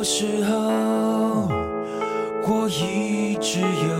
小时候，我一直有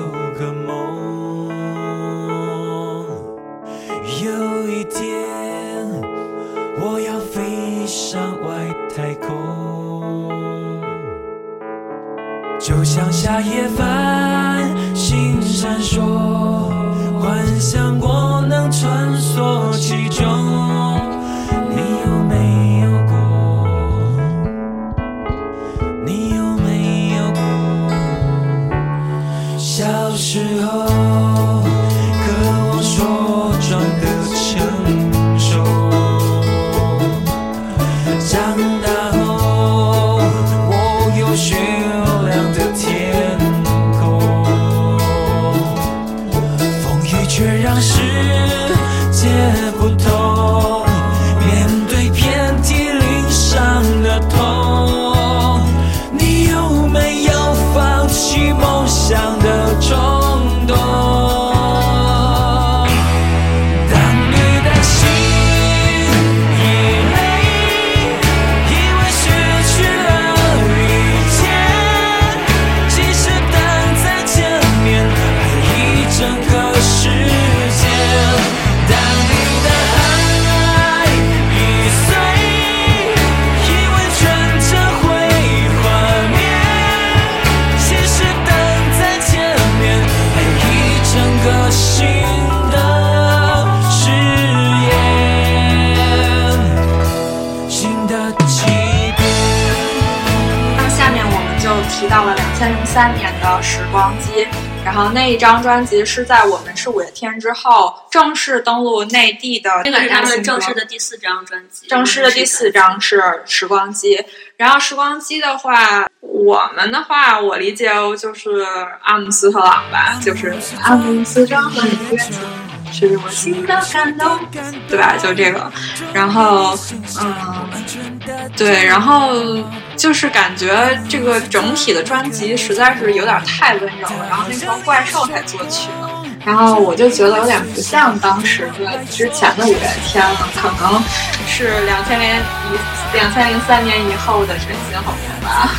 时光机》，然后那一张专辑是在我们是五月天之后正式登陆内地的这个是他们正式的。第四张专辑，正式的第四张是《时光机》，然后《时光机》的话，我们的话，我理解就是阿姆斯特朗吧，就是阿姆斯特朗。的乐曲是我心的感动，对吧？就这个，然后，嗯，对，然后就是感觉这个整体的专辑实在是有点太温柔了，然后那时候怪兽才作曲的。然后我就觉得有点不像当时的之前的五月天了，可能是两千零一两千零三年以后的陈星红吧。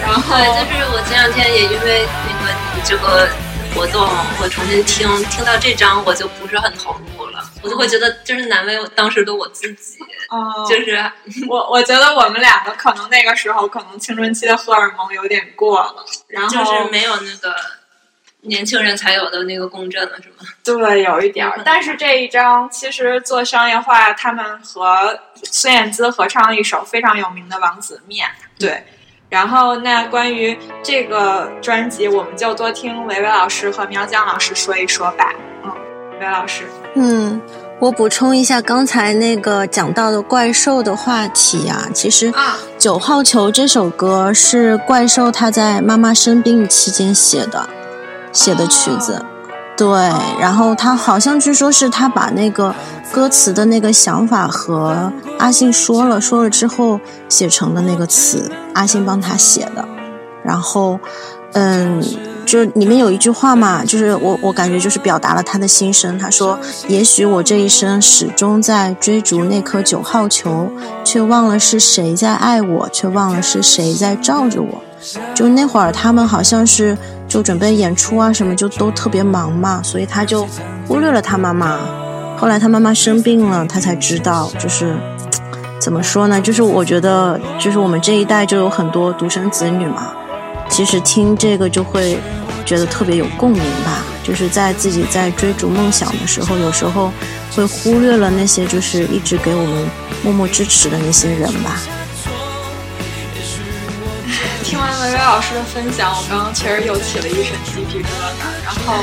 然后对，就是我前两天也因为那个你这个活动，我重新听听到这张，我就不是很投入了，我就会觉得就是难为我当时的我自己，哦就是我我觉得我们两个可能那个时候可能青春期的荷尔蒙有点过了，然后就是没有那个年轻人才有的那个共振了，是吗？对，有一点儿。但是这一张其实做商业化，他们和孙燕姿合唱了一首非常有名的《王子面》。对。然后，那关于这个专辑，我们就多听维维老师和苗疆老师说一说吧。嗯，维老师，嗯，我补充一下刚才那个讲到的怪兽的话题啊，其实啊《九号球》这首歌是怪兽他在妈妈生病期间写的，写的曲子。对，然后他好像据说是他把那个歌词的那个想法和阿信说了，说了之后写成的那个词，阿信帮他写的。然后，嗯，就里面有一句话嘛，就是我我感觉就是表达了他的心声。他说：“也许我这一生始终在追逐那颗九号球，却忘了是谁在爱我，却忘了是谁在罩着我。”就那会儿，他们好像是就准备演出啊什么，就都特别忙嘛，所以他就忽略了他妈妈。后来他妈妈生病了，他才知道，就是 怎么说呢？就是我觉得，就是我们这一代就有很多独生子女嘛，其实听这个就会觉得特别有共鸣吧。就是在自己在追逐梦想的时候，有时候会忽略了那些就是一直给我们默默支持的那些人吧。听完维维老师的分享，我刚刚确实又起了一身鸡皮疙瘩。然后，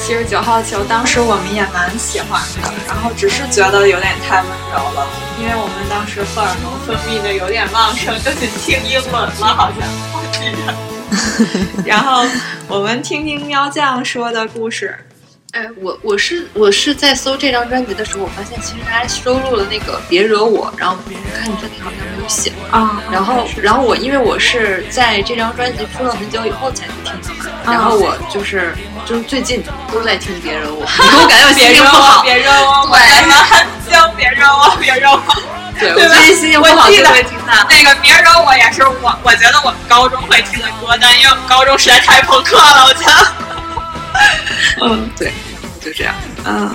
其实九号球当时我们也蛮喜欢的，然后只是觉得有点太温柔了，因为我们当时荷尔蒙分泌的有点旺盛，就去听英文了，好像我记得。然后我们听听喵酱说的故事。哎，我我是我是在搜这张专辑的时候，我发现其实他还收录了那个《别惹我》，然后我看你这里好像没有写。啊，然后，然后我因为我是在这张专辑出了很久以后才去听的嘛，然后我就是就是最近都在听《别惹我》，我感觉我心情不好。别惹我，我对他妈很香，别惹我，别惹我。对我 最近心情不好就我记得会听他。那个别惹我也是我，我觉得我们高中会听的歌单，因为我们高中实在太朋克了，我觉得。嗯，对，就这样。嗯，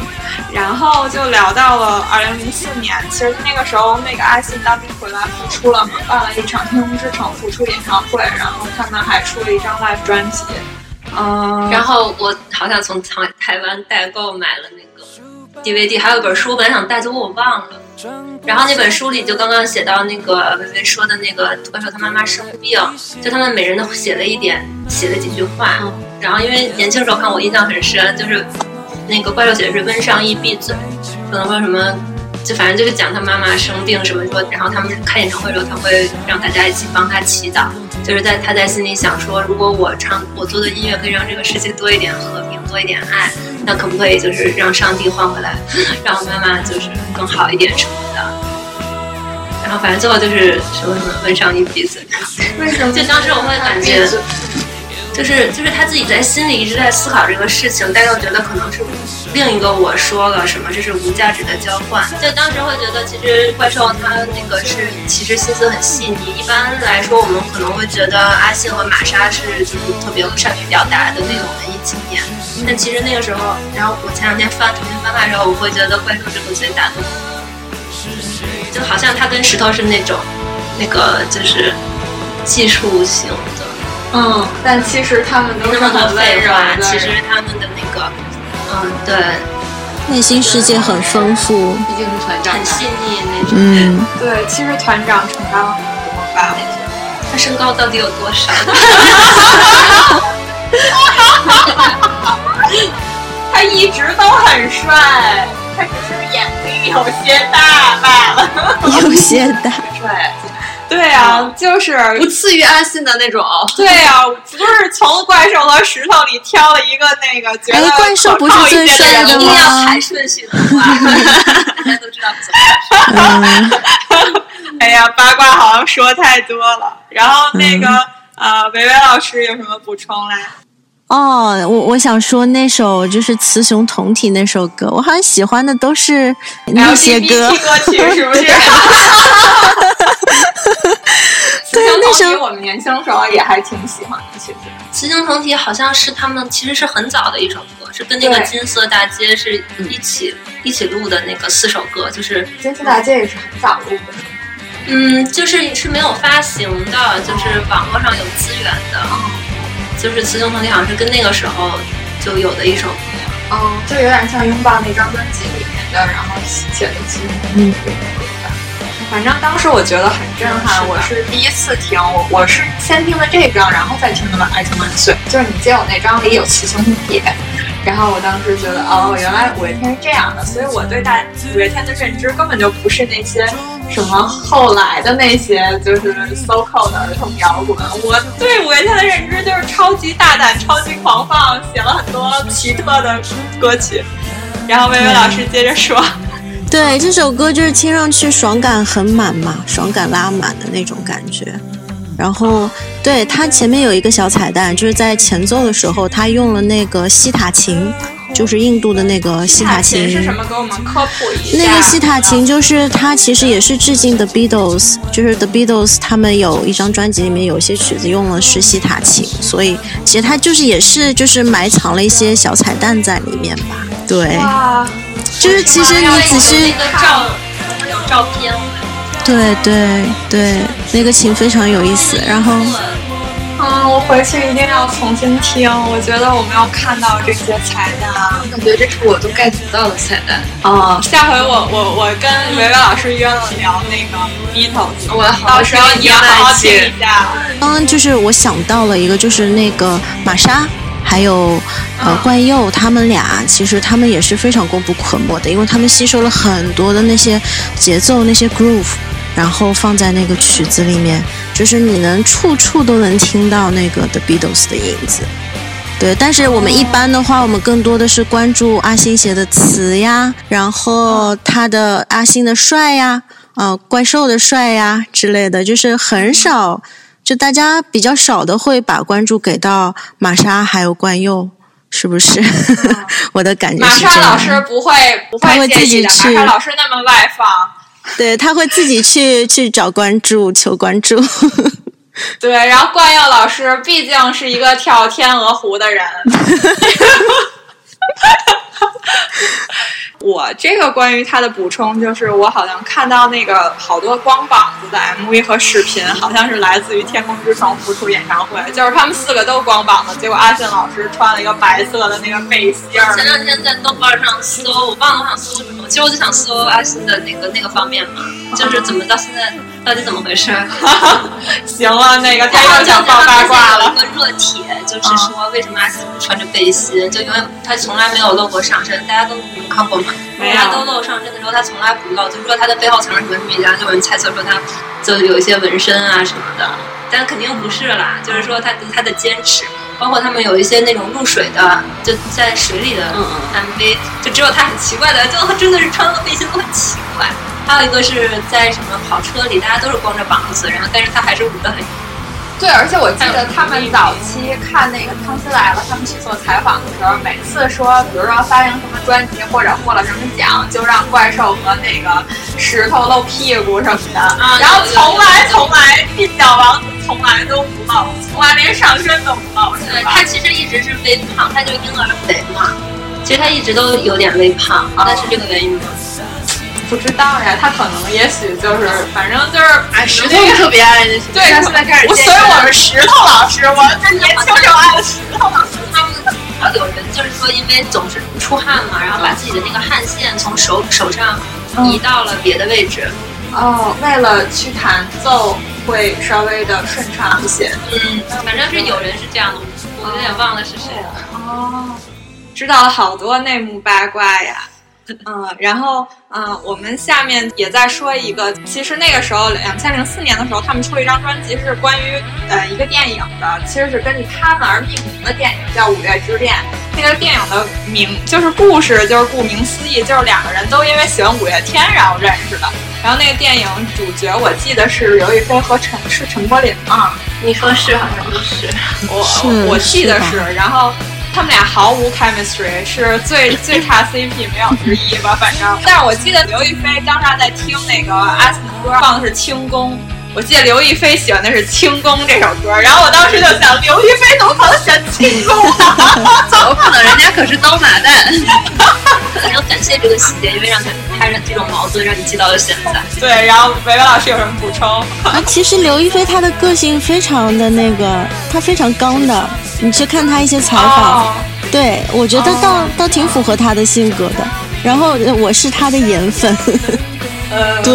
然后就聊到了二零零四年，其实那个时候那个阿信当兵回来复出了嘛，办了一场《天空之城》复出演唱会，然后他们还出了一张 live 专辑。嗯，然后我好像从台台湾代购买了那个 DVD，还有一本书，我本来想带走，我忘了。然后那本书里就刚刚写到那个薇薇说的那个怪兽他妈妈生病，就他们每人都写了一点，写了几句话。然后因为年轻时候看我印象很深，就是那个怪兽写的是温尚义闭嘴，可能说什么。就反正就是讲他妈妈生病什么说，然后他们开演唱会的时候，他会让大家一起帮他祈祷，就是在他在心里想说，如果我唱我做的音乐可以让这个世界多一点和平，多一点爱，那可不可以就是让上帝换回来，让妈妈就是更好一点什么的。然后反正最后就是什么什么温上一闭嘴，为什么？就当时我会感觉，就是就是他自己在心里一直在思考这个事情，但又觉得可能是另一个我说了什么，这是无价值的交换。就当时会觉得，其实怪兽他那个是其实心思很细腻。一般来说，我们可能会觉得阿信和玛莎是就是特别善于表达的那种文艺青年，但其实那个时候，然后我前两天翻重新翻看的时候，我会觉得怪兽这个最打动我，就好像他跟石头是那种那个就是技术型的。嗯，但其实他们都是很温柔的。其实他们的那个，嗯，对，内心世界很丰富。毕竟是团长很细腻那种。嗯，对，其实团长成长了很多吧。他身高到底有多少？他一直都很帅，他只是眼睛有些大罢了。有些大。帅，对啊，就是不次于阿信的那种。对啊，不是从怪兽和石头里挑了一个那个觉得哎怪兽不是最帅的一定人物吗要排顺序的话，大家都知道怎么回事。嗯，哎呀，八卦好像说太多了。然后那个、呃，维维老师有什么补充嘞？哦，我我想说那首就是雌雄同体那首歌，我好像喜欢的都是那些歌。歌曲 是不是？对那时候我们年轻的时候也还挺喜欢的，其实。雌雄同体好像是他们其实是很早的一首歌，是跟那个对金色大街是一起一起录的那个四首歌，就是金色大街也是很早录的，嗯，就是是没有发行的，就是网络上有资源的，就是雌雄同体好像是跟那个时候就有的一首歌。嗯，就有点像拥抱那张专辑里面的，然后写的其实嗯反正当时我觉得很震撼，我是第一次听，我我是先听的这张，然后再听的《爱情万岁》，就是你借我那张里有雌雄同体，然后我当时觉得哦，原来五月天是这样的，所以我对大五月天的认知根本就不是那些什么后来的那些就是 so called 的儿童摇滚，我对五月天的认知就是超级大胆、超级狂放，写了很多奇特的歌曲。然后薇薇老师接着说。对，这首歌就是听上去爽感很满嘛，爽感拉满的那种感觉。然后，对它前面有一个小彩蛋，就是在前奏的时候，他用了那个西塔琴，就是印度的那个西塔琴。是什么？给我们科普一下。那个西塔琴就是它，其实也是致敬 The Beatles，就是 The Beatles 他们有一张专辑里面有一些曲子用了是西塔琴，所以其实它就是也是就是埋藏了一些小彩蛋在里面吧。对，哇，就是其实你只是那个照有照片，对对对，那个琴非常有意思。然后嗯，我回去一定要重新听。我觉得我们要看到这些彩蛋。我感觉这是我都 get 不到的彩蛋。啊、下回我我我跟维维老师约了聊那个 Beatles，我到时候你要好好听一下。刚刚就是我想到了一个，就是那个玛莎。还有，呃，冠佑他们俩，其实他们也是非常功不可没的，因为他们吸收了很多的那些节奏、那些 groove，然后放在那个曲子里面，就是你能处处都能听到那个 The Beatles 的影子。对，但是我们一般的话，我们更多的是关注阿星写的词呀，然后他的阿星的帅呀，呃，怪兽的帅呀之类的，就是很少。就大家比较少的会把关注给到玛莎还有冠佑，是不是？我的感觉玛是玛莎老师。不会不他会自己去玛莎老师那么外放。对，他会自己去去找关注，求关注。对，然后冠佑老师毕竟是一个跳天鹅湖的人。哈 哈我这个关于他的补充就是，我好像看到那个好多光膀子的 MV 和视频，好像是来自于《天空之城》复出演唱会，就是他们四个都光膀子，结果阿信老师穿了一个白色的那个背心儿前。两天在豆瓣上搜，我忘了我想搜什么，其实我就想搜阿信的那个那个方面嘛，就是怎么到现在到底怎么回事？行了，那个他然后就又想爆八卦了一。个热帖，就是说为什么阿信穿着背心，就因为他从来没有露过上身，大家都你们看过吗？没有都露上身的时候，他从来不露，就说他的背后藏着什么秘密，然后就有人猜测说他就有一些纹身啊什么的，但肯定不是啦，就是说他他的坚持。包括他们有一些那种入水的，就在水里的嗯 MV，就只有他很奇怪的，就他真的是穿了个背心都很奇怪。还有一个是在什么跑车里，大家都是光着膀子，然后但是他还是舞得很对，而且我记得他们早期看那个《康熙来了》，他们去做采访的时候，每次说，比如说发行什么专辑或者获了什么奖，就让怪兽和那个石头露屁股什么的，啊然后从来从来鬓角王子从来都不露，从来连上身都不露，对他其实一直是微胖，他就婴儿肥嘛。其实他一直都有点微胖，但是这个原因吗？不知道呀，他可能也许就是，反正就是，哎，石头特别爱那对，他现在开始我所以我身们石头老师，我这年轻就爱了石头老师。他们有人就是说，因为总是出汗嘛，然后把自己的那个汗腺从手手上移到了别的位置。哦，为了去弹奏会稍微的顺畅一些。嗯，反正是有人是这样的，我有点忘了是谁了。哦，知道了好多内幕八卦呀。嗯，然后嗯，我们下面也再说一个，其实那个时候，两千零四年的时候，他们出了一张专辑，是关于呃一个电影的，其实是根据他们而命名的电影，叫《五月之恋》。那个电影的名就是故事，就是顾名思义，就是两个人都因为喜欢五月天然后认识的。然后那个电影主角我记得是刘亦菲和陈是陈柏霖吗，你说是，好像就是。我是我记得是是，然后他们俩毫无 chemistry，是最 最差 CP 没有之一吧，反正。但是我记得刘亦菲当时还在听那个阿信的歌，放的是《轻功》。我记得刘亦菲喜欢的是《轻功》这首歌，然后我当时就想，刘亦菲怎么可能选《轻功》呢？怎么可能？人家可是刀马旦。反正感谢这个细节，因为让他他让这种矛盾让你记到了现在。对，然后维维老师有什么补充？啊，其实刘亦菲她的个性非常的那个，她非常刚的。你去看她一些采访，哦对我觉得倒、倒挺符合她的性格的。然后呃我是他的颜粉，呃，对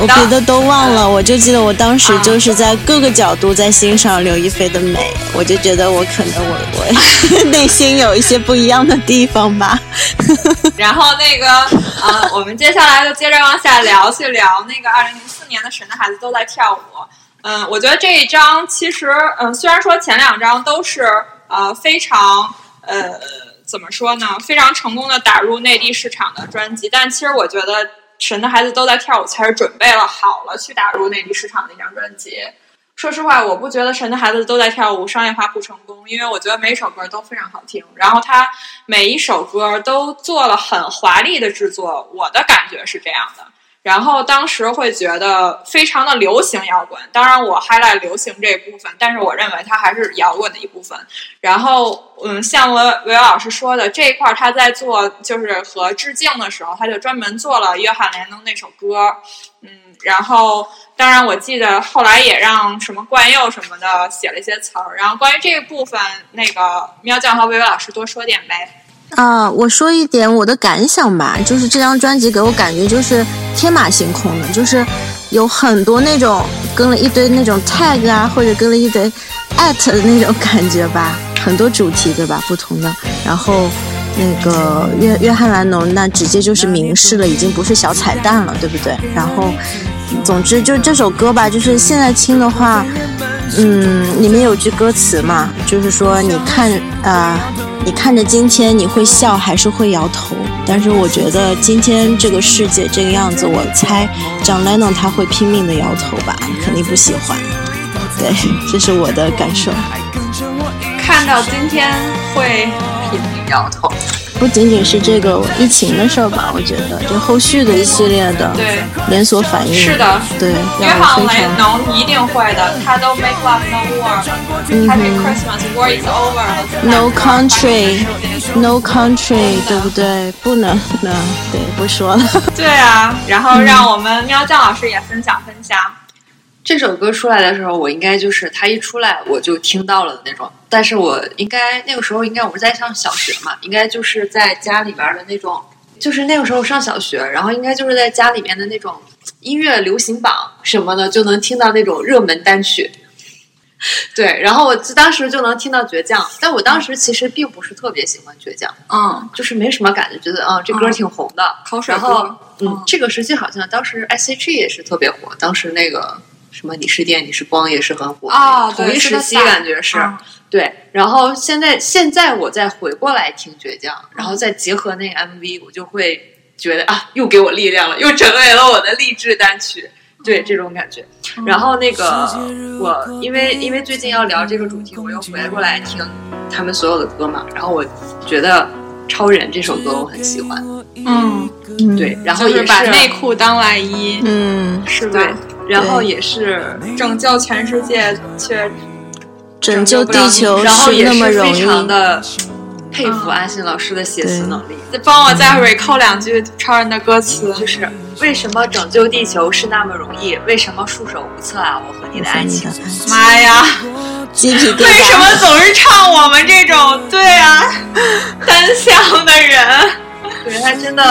我别的都忘了，我就记得我当时就是在各个角度在欣赏刘亦菲的美，我就觉得我可能我我 内心有一些不一样的地方吧。然后那个呃，我们接下来就接着往下聊，去聊那个二零零四年的《神的孩子都在跳舞》。嗯，我觉得这一张其实，嗯，虽然说前两张都是呃非常呃怎么说呢，非常成功的打入内地市场的专辑，但其实我觉得《神的孩子都在跳舞》才是准备了好了去打入内地市场的一张专辑。说实话，我不觉得《神的孩子都在跳舞》商业化不成功，因为我觉得每一首歌都非常好听，然后他每一首歌都做了很华丽的制作，我的感觉是这样的。然后当时会觉得非常的流行摇滚，当然我 highlight 流行这一部分，但是我认为它还是摇滚的一部分。然后，嗯，像维维老师说的这一块，他在做就是和致敬的时候，他就专门做了约翰连侬那首歌，嗯，然后当然我记得后来也让什么冠佑什么的写了一些词儿。然后关于这一部分，那个喵酱和维维老师多说点呗。啊，我说一点我的感想吧，就是这张专辑给我感觉就是天马行空的，就是有很多那种跟了一堆那种 tag 啊，或者跟了一堆 at 的那种感觉吧，很多主题对吧？不同的，然后那个约约翰兰农那直接就是明示了，已经不是小彩蛋了，对不对？然后，总之就这首歌吧，就是现在听的话，嗯，里面有句歌词嘛，就是说你看啊。你看着今天，你会笑还是会摇头？但是我觉得今天这个世界这个样子，我猜张 l e n o 他会拼命的摇头吧，肯定不喜欢。对，这是我的感受。看到今天会拼命摇头。不仅仅是这个疫情的事儿吧，我觉得这后续的一系列的连锁反应，是的对，约让翰雷我非常农一定会的，他都 make love no war is over 了。No country, no country，对不对？不能，不能，对，不说了。对啊，然后让我们喵酱老师也分享分享。这首歌出来的时候，我应该就是他一出来我就听到了的那种。但是我应该那个时候应该我是在上小学嘛，应该就是在家里边的那种，就是那个时候上小学，然后应该就是在家里面的那种音乐流行榜什么的，就能听到那种热门单曲。对，然后我就当时就能听到倔强，但我当时其实并不是特别喜欢倔强，嗯，就是没什么感觉，觉得啊、这歌挺红的，然后歌嗯嗯，这个时期好像当时 S.H.E 也是特别火，当时那个什么你是电你是光也是很火啊同一时期感觉是、嗯对。然后现在现在我再回过来听倔强，然后再结合那个 MV，我就会觉得啊，又给我力量了，又成为了我的励志单曲。对这种感觉，然后那个我因为因为最近要聊这个主题，我又回过来听他们所有的歌嘛，然后我觉得《超人》这首歌我很喜欢，嗯，对，然后也就是把内裤当外衣，嗯，是吧？，然后也是，拯救全世界却拯救不了地球然后也是那么容是非常易。的佩服安信老师的写词能力。再帮我再 recall 两句超人的歌词。就是为什么拯救地球是那么容易？为什么束手无策啊？我和你的爱情。妈呀，鸡皮疙为什么。总是唱我们这种对啊单向的人？对他真的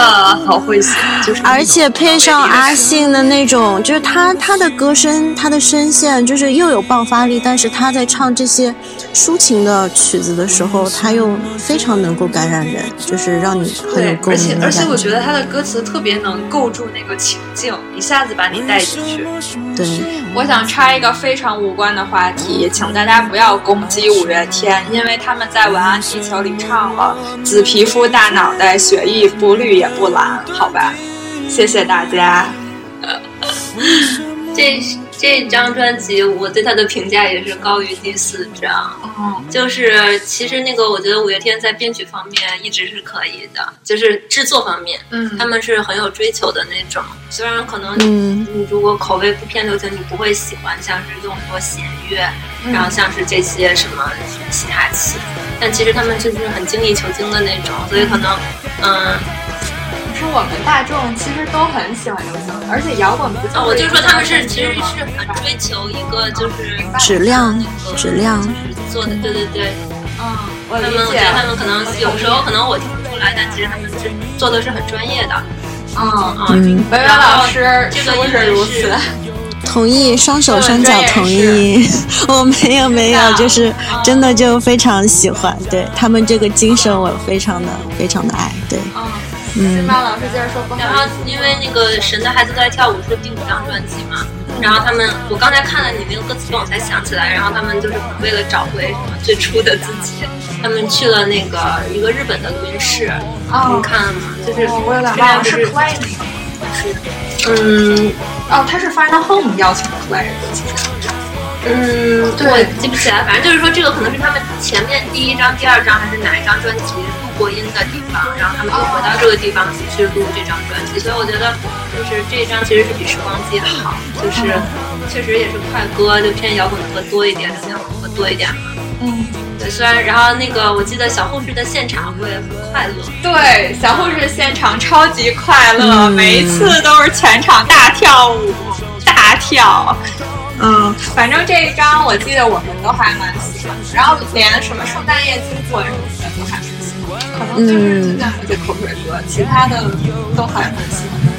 好会写，就是而且配上阿信的那种，就是他他的歌声，他的声线，就是又有爆发力，但是他在唱这些抒情的曲子的时候，他又非常能够感染人，就是让你很有对，共而且鸣的感觉。而且我觉得他的歌词特别能构筑那个情境，一下子把你带进去。对，我想插一个非常无关的话题，请大家不要攻击五月天，因为他们在《晚安地球》里唱了“紫皮肤大脑袋，血液不绿也不蓝”，好吧？谢谢大家。这这张专辑，我对他的评价也是高于第四张。嗯，就是其实那个，我觉得五月天在编曲方面一直是可以的，就是制作方面，嗯他们是很有追求的那种。虽然可能嗯你如果口味不偏流行，你不会喜欢像是用很多弦乐，嗯然后像是这些什么其他器，但其实他们就是很精益求精的那种，所以可能嗯。可是我们大众其实都很喜欢流行，而且摇滚不就啊，我就说他们是其实是很追求一个就是质量质量就是做的，对对对，嗯，我理他们我觉解得他们可能有时候可能我听不出来，但其实他们是做的是很专业的嗯，啊。嗯，维维老师这是不个因为是如此？同意，双手双脚同意。我没有没有，就是真的就非常喜欢，对他们这个精神我非常的非常的爱，对，嗯，嗯金。巴老师接着说，不然后。因为那个《神的孩子都在跳舞》是第五张专辑嘛，然后他们我刚才看了你那个歌词本，我才想起来，然后他们就是为了找回什么最初的自己，他们去了那个一个日本的录音室，哦你看了吗？就是我有点忘了，是样不是 Clay 那个吗。嗯哦，他是 Final Home 邀请 Clay 的，其实。嗯，对我记不起来，反正就是说这个可能是他们前面第一张、第二张还是哪一张专辑录过音的地方，然后他们就回到这个地方去录这张专辑，所以我觉得就是这一张其实是比《时光机》好，就是确实也是快歌，就偏摇滚歌多一点，流行摇滚歌多一点嘛。嗯，对，虽然然后那个我记得小护士的现场会很快乐，对，小护士现场超级快乐，嗯。每一次都是全场大跳舞，大跳。嗯，反正这一张我记得我们都还蛮喜欢的，然后连什么圣诞夜经过什么的都还可能就是嗯其他的都还蛮喜欢的。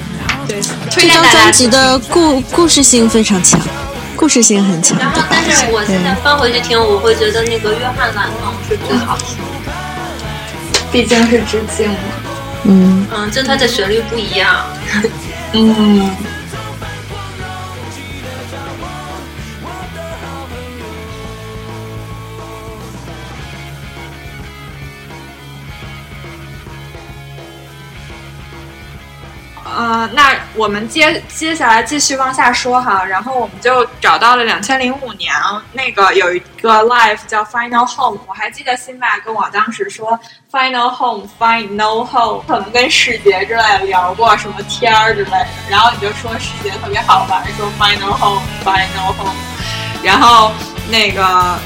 对，推这张荐专辑的故故事性非常强，故事性很强，然后？但是我现在翻回去听，我会觉得那个约翰兰农是最好听的，毕竟是致敬嘛。嗯，嗯，就它的旋律不一样。嗯，呃，那我们接接下来继续往下说哈，然后我们就找到了两千零五年那个有一个 live 叫 Final Home，我还记得辛巴跟我当时说 Final Home Final Home，可能跟世杰之类的聊过什么天儿之类的，然后你就说世杰特别好玩，说 Final Home Final Home，然后那个。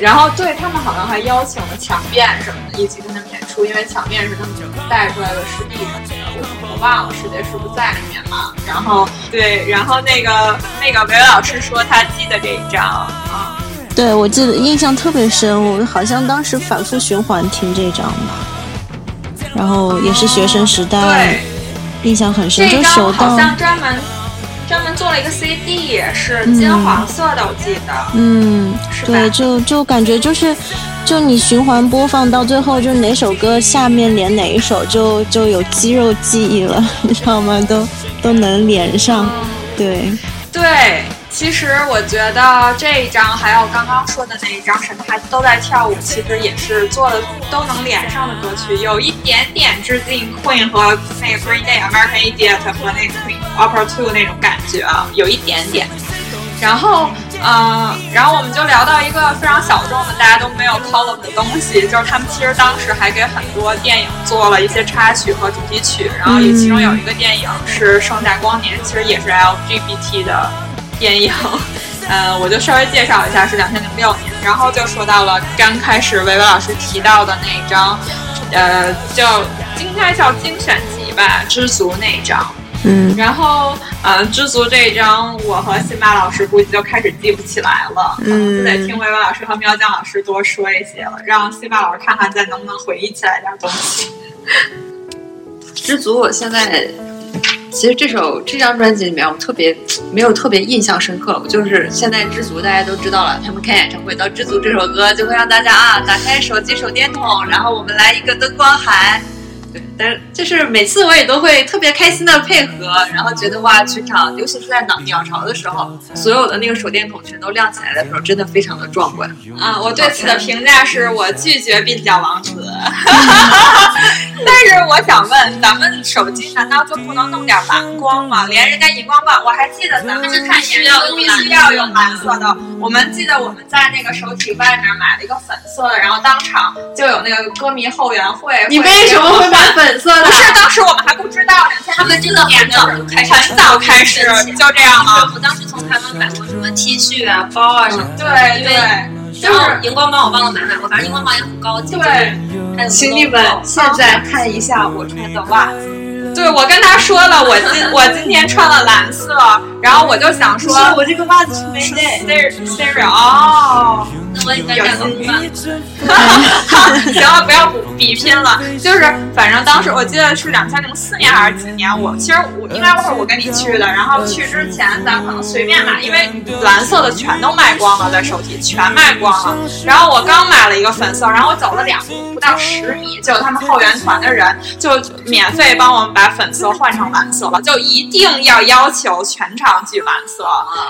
然后对他们好像还邀请了强辩什么的一起跟他们演出，因为强辩是他们带出来的师弟什么的，我我忘了师姐是不是在里面了。然后对，然后那个那个韦老师说他记得这一张啊，对我记得印象特别深，我好像当时反复循环听这张吧，然后也是学生时代，对，印象很深，这就手到张好像专门专门做了一个 CD，是金黄色的，我记得。嗯，是吧？对，就就感觉就是，就你循环播放到最后，就哪首歌下面连哪一首就就有肌肉记忆了，你知道吗？都都能连上，对，对，其实我觉得这一张还有刚刚说的那一张《神态都在跳舞》，其实也是做的都能连上的歌曲，有一点点致敬 Queen 和那个 Green Day、American Idiot 和那个 Queen Opera Two 那种感觉啊，有一点点。然后，呃，然后我们就聊到一个非常小众的，大家都没有 column 的东西，就是他们其实当时还给很多电影做了一些插曲和主题曲，然后也其中有一个电影是《盛夏光年》，其实也是 LGBT 的电影。呃，我就稍微介绍一下，是两千零六年，然后就说到了刚开始维维老师提到的那一张，呃，叫应该叫精选集吧，知足那一张。嗯，然后，呃，知足这一张，我和辛巴老师估计就开始记不起来了，嗯就得听维维老师和喵酱老师多说一些了，让辛巴老师看看再能不能回忆起来点东西。知足，我现在其实这首这张专辑里面，我特别没有特别印象深刻。我就是现在知足大家都知道了，他们开演唱会到《知足》这首歌，就会让大家啊打开手机手电筒，然后我们来一个灯光海。对，但是就是每次我也都会特别开心的配合，然后觉得哇，全场尤其是在鸟鸟巢的时候，所有的那个手电筒全都亮起来的时候，真的非常的壮观。啊，我对此的评价是我拒绝鬓角王子，但是我想问，咱们手机难道就不能弄点蓝光吗？连人家荧光棒，我还记得咱们去看演出必须要用蓝色的。我们记得我们在那个手体外面买了一个粉色的，然后当场就有那个歌迷后援会。你为什么会买粉色的？不是，当时我们还不知道，他们真的很早就开始，很早开始就这样了。我当时从台湾买过什么 T 恤啊、包啊什么的。对对，然后荧光棒我忘了买没买过，反正荧光棒也很高级。对，请你们现在看一下我穿的袜子。对，我跟他说了，我今我今天穿了蓝色，然后我就想说，我这个袜子是没是带。Siri 哦，那我应该站个饭。行了，不要比比拼了，就是反正当时我记得是两千零四年还是几年，我其实我应该会是我跟你去的，然后去之前咱可能随便买，因为蓝色的全都卖光了，在手体全卖光了，然后我刚买了一个粉色，然后我走了两步不到十米，就有他们后援团的人就免费帮我们把粉色换成蓝色了，就一定要要求全场举蓝色，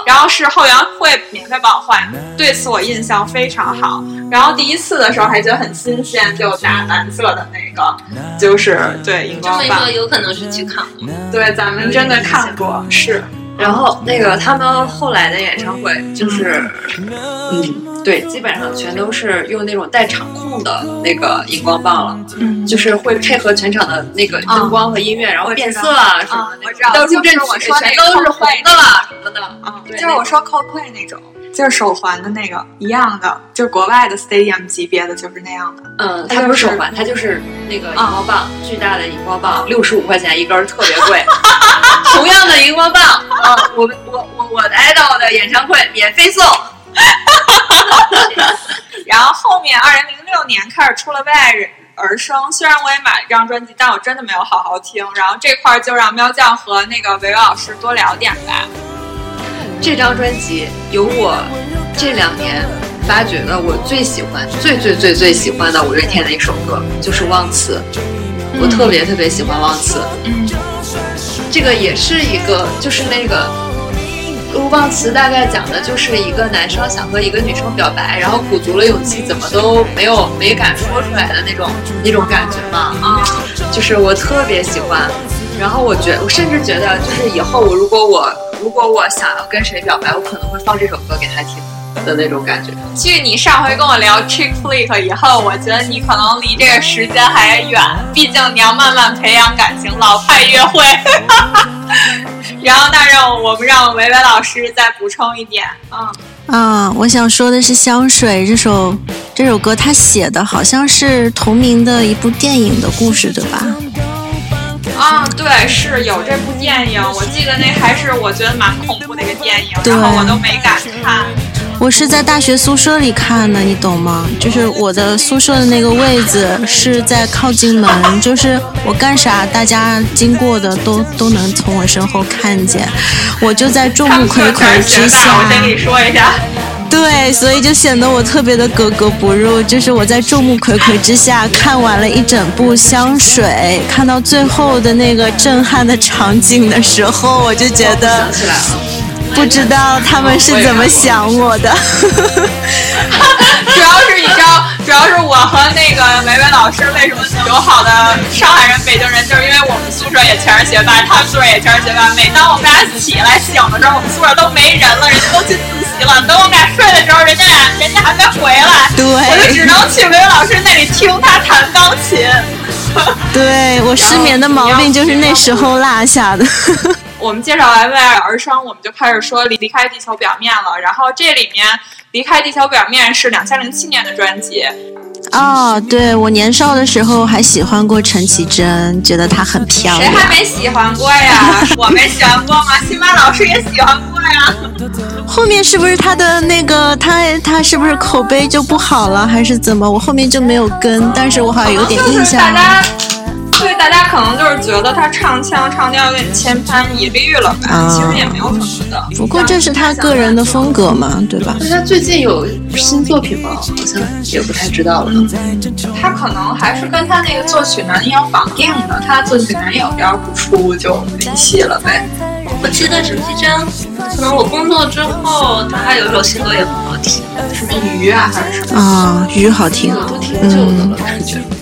然后是后援会免费帮我换，对此我印象非常好。然后第一次的时候还觉得很新鲜，就打蓝色的那个，就是对荧光棒这么一说，，有可能是去看过。对，咱们真的看过，是然后那个他们后来的演唱会就是，嗯，对，基本上全都是用那种带场控的那个荧光棒了，嗯就是会配合全场的那个灯光和音乐，然后变色啊什么的，我知道到入阵就是我曲说那个全都是红的了什么的。啊，对就是我说 Coldplay 那种，就是手环的那个一样的，就是国外的 Stadium 级别的就是那样的。嗯，它不是手环，它就是那个荧光棒，巨大的荧光棒，六十五块钱一根，特别贵。同样的荧光棒啊，我们我我我的 idol 的演唱会免费送。然后后面二零零六年开始出了为爱而生，虽然我也买了这张专辑，但我真的没有好好听。然后这块儿就让喵酱和那个维维老师多聊点吧。这张专辑有我这两年发掘的我最喜欢、最最最最喜欢的五月天的一首歌，就是《忘词》。我特别特别喜欢《忘词》。嗯，这个也是一个，就是那个《忘词》，大概讲的就是一个男生想和一个女生表白，然后鼓足了勇气，怎么都没有没敢说出来的那种那种感觉嘛。啊，就是我特别喜欢。然后我觉我甚至觉得，就是以后我如果我如果我想要跟谁表白，我可能会放这首歌给他听的那种感觉。据你上回跟我聊 chick flick 以后，我觉得你可能离这个时间还远，毕竟你要慢慢培养感情，老派约会。然后，那让我们让维维老师再补充一点嗯。啊，我想说的是《香水》这首这首歌，他写的好像是同名的一部电影的故事，对吧？啊，对，是有这部电影，我记得那还是我觉得蛮恐怖的一个电影，然后我都没敢看。我是在大学宿舍里看的，你懂吗？就是我的宿舍的那个位置是在靠近门，就是我干啥，大家经过的都都能从我身后看见，我就在众目睽睽之下。我先跟你说一下。对，所以就显得我特别的格格不入。就是我在众目睽睽之下看完了一整部香水，看到最后的那个震撼的场景的时候，我就觉得。想起来了。不知道他们是怎么想我的，主要是你知道，主要是我和那个维维老师为什么友好的上海人、北京人，就是因为我们宿舍也全是学霸，他们宿舍也全是学霸。每当我们俩起来醒的时候，我们宿舍都没人了，人家都去自习了。等我们俩对，我就只能去维维老师那里听他弹钢琴。对我失眠的毛病就是那时候落下的。我们介绍完《为爱而生》，我们就开始说离离开地球表面了。然后这里面《离开地球表面》是两千零七年的专辑。哦，对我年少的时候还喜欢过陈绮贞，觉得她很漂亮。谁还没喜欢过呀？我没喜欢过吗？辛巴老师也喜欢过呀。后面是不是他的那个他他是不是口碑就不好了，还是怎么？我后面就没有跟，但是我好像有点印象。对，大家可能就是觉得他唱腔唱调有点千篇一律了吧？其实也没有什么的。不过这是他个人的风格嘛，对吧？那他最近有新作品吗？好像也不太知道了。他可能还是跟他那个作曲男友绑定的，他作曲男友要不出就没戏了呗。我记得陈绮贞，可能我工作之后，他还有一首新歌也很好听，什么鱼啊还是什么？啊，鱼好听，都挺久的了，感觉。嗯，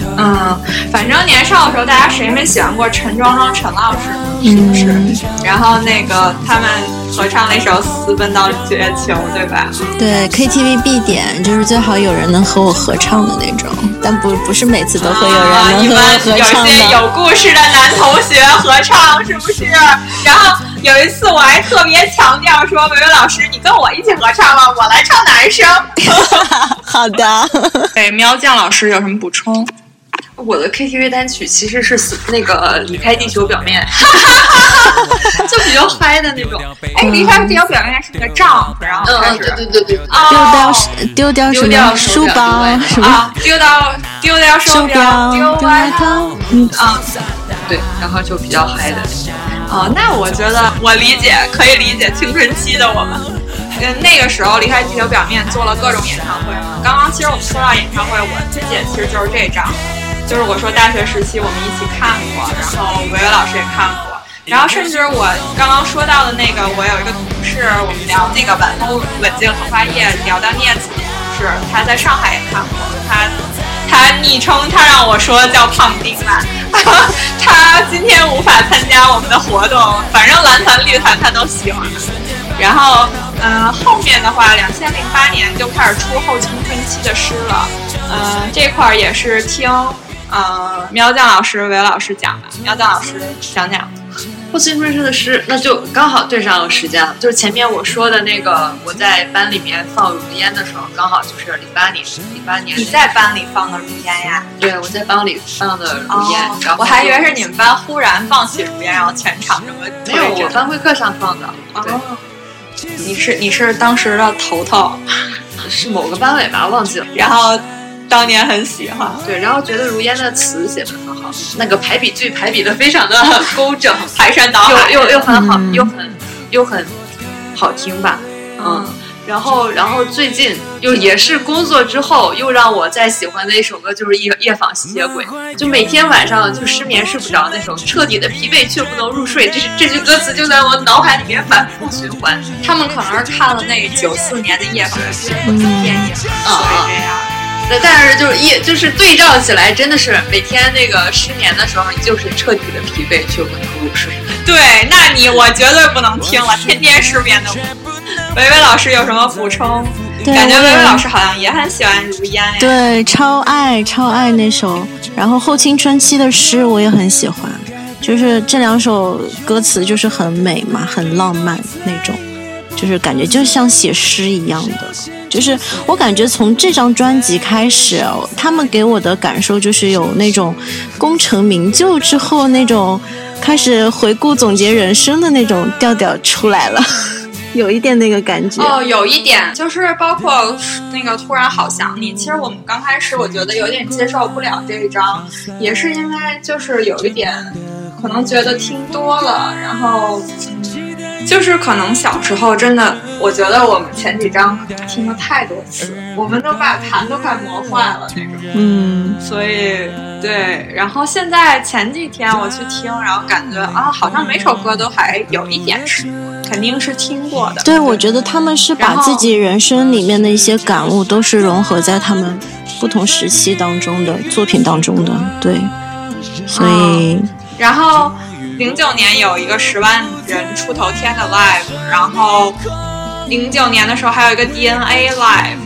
反正年少的时候，大家谁没喜欢过陈庄庄陈老师？是不是？然后那个他们合唱那首《私奔到月球》，对吧？对，KTV 必点，就是最好有人能和我合唱的那种，但不不是每次都会有人能和我合唱的。有些有故事的男同学合唱，是不是？然后有一次我还特别强调说：“维维老师，你跟我一起合唱吧，我来唱男生。”好的。对，喵酱老师有什么补充？我的 KTV 单曲其实是那个离开地球表面，就比较嗨的那种。哎，离开地球表面是个账，然后开始，对对对对，丢掉丢掉什么书包什么，丢掉丢掉手表，丢外套，嗯啊，对，然后就比较嗨的。哦，那我觉得我理解，可以理解青春期的我们。嗯，那个时候离开地球表面做了各种演唱会嘛。刚刚其实我们说到演唱会，我理解其实就是这张。就是我说大学时期我们一起看过，然后维维老师也看过，然后甚至我刚刚说到的那个，我有一个同事，我们聊那个晚风吻尽荷花叶，聊到念子的同事，他在上海也看过，他他昵称他让我说叫胖丁吧，他今天无法参加我们的活动，反正蓝团绿团他都喜欢。然后，嗯，后面的话，两千零八年就开始出后青春期的诗了，嗯，这块儿也是听。呃，苗疆老师、韦老师讲吧，苗疆老师讲讲后青春诗的诗，那就刚好对上了时间了。就是前面我说的那个，我在班里面放如烟的时候，刚好就是零八年，零八年。你在班里放的如烟呀？对，我在班里放的如烟。我还以为是你们班忽然放起如烟，然后全场这么没有，我班会课上放的。哦，你是你是当时的头头，是某个班委吧？忘记了。然后。当年很喜欢，对，然后觉得如烟的词写的很好，那个排比句排比的非常的工整，排山倒海，又又又很好，又很又很好听吧，嗯，然后然后最近又也是工作之后，又让我再喜欢的一首歌就是《夜夜访吸血鬼》，就每天晚上就失眠睡不着那种，彻底的疲惫却不能入睡，这是这句歌词就在我脑海里面反复循环。他们可能是看了那九四年的《夜访》电影，所以这样。但但是就是一就是对照起来，真的是每天那个失眠的时候，你就是彻底的疲惫，却不能入睡。对，那你我绝对不能听了，天天失眠的我。维维老师有什么补充？感觉我也维维老师好像也很喜欢如烟呀。对，超爱超爱那首，然后后青春期的诗我也很喜欢，就是这两首歌词就是很美嘛，很浪漫那种，就是感觉就像写诗一样的。就是我感觉从这张专辑开始，他们给我的感受就是有那种功成名就之后那种开始回顾总结人生的那种调调出来了，有一点那个感觉。哦，有一点就是包括那个突然好想你，其实我们刚开始我觉得有点接受不了这一张，也是因为就是有一点可能觉得听多了，然后就是可能小时候真的，我觉得我们前几章可能听了太多次，我们都把盘都快磨坏了那种。嗯，所以对，然后现在前几天我去听，然后感觉啊，好像每首歌都还有一点是肯定是听过的。对，我觉得他们是把自己人生里面的一些感悟，都是融合在他们不同时期当中的作品当中的。对，所以然后零九年有一个十万人出头天的 live，然后零九年的时候还有一个 DNA live。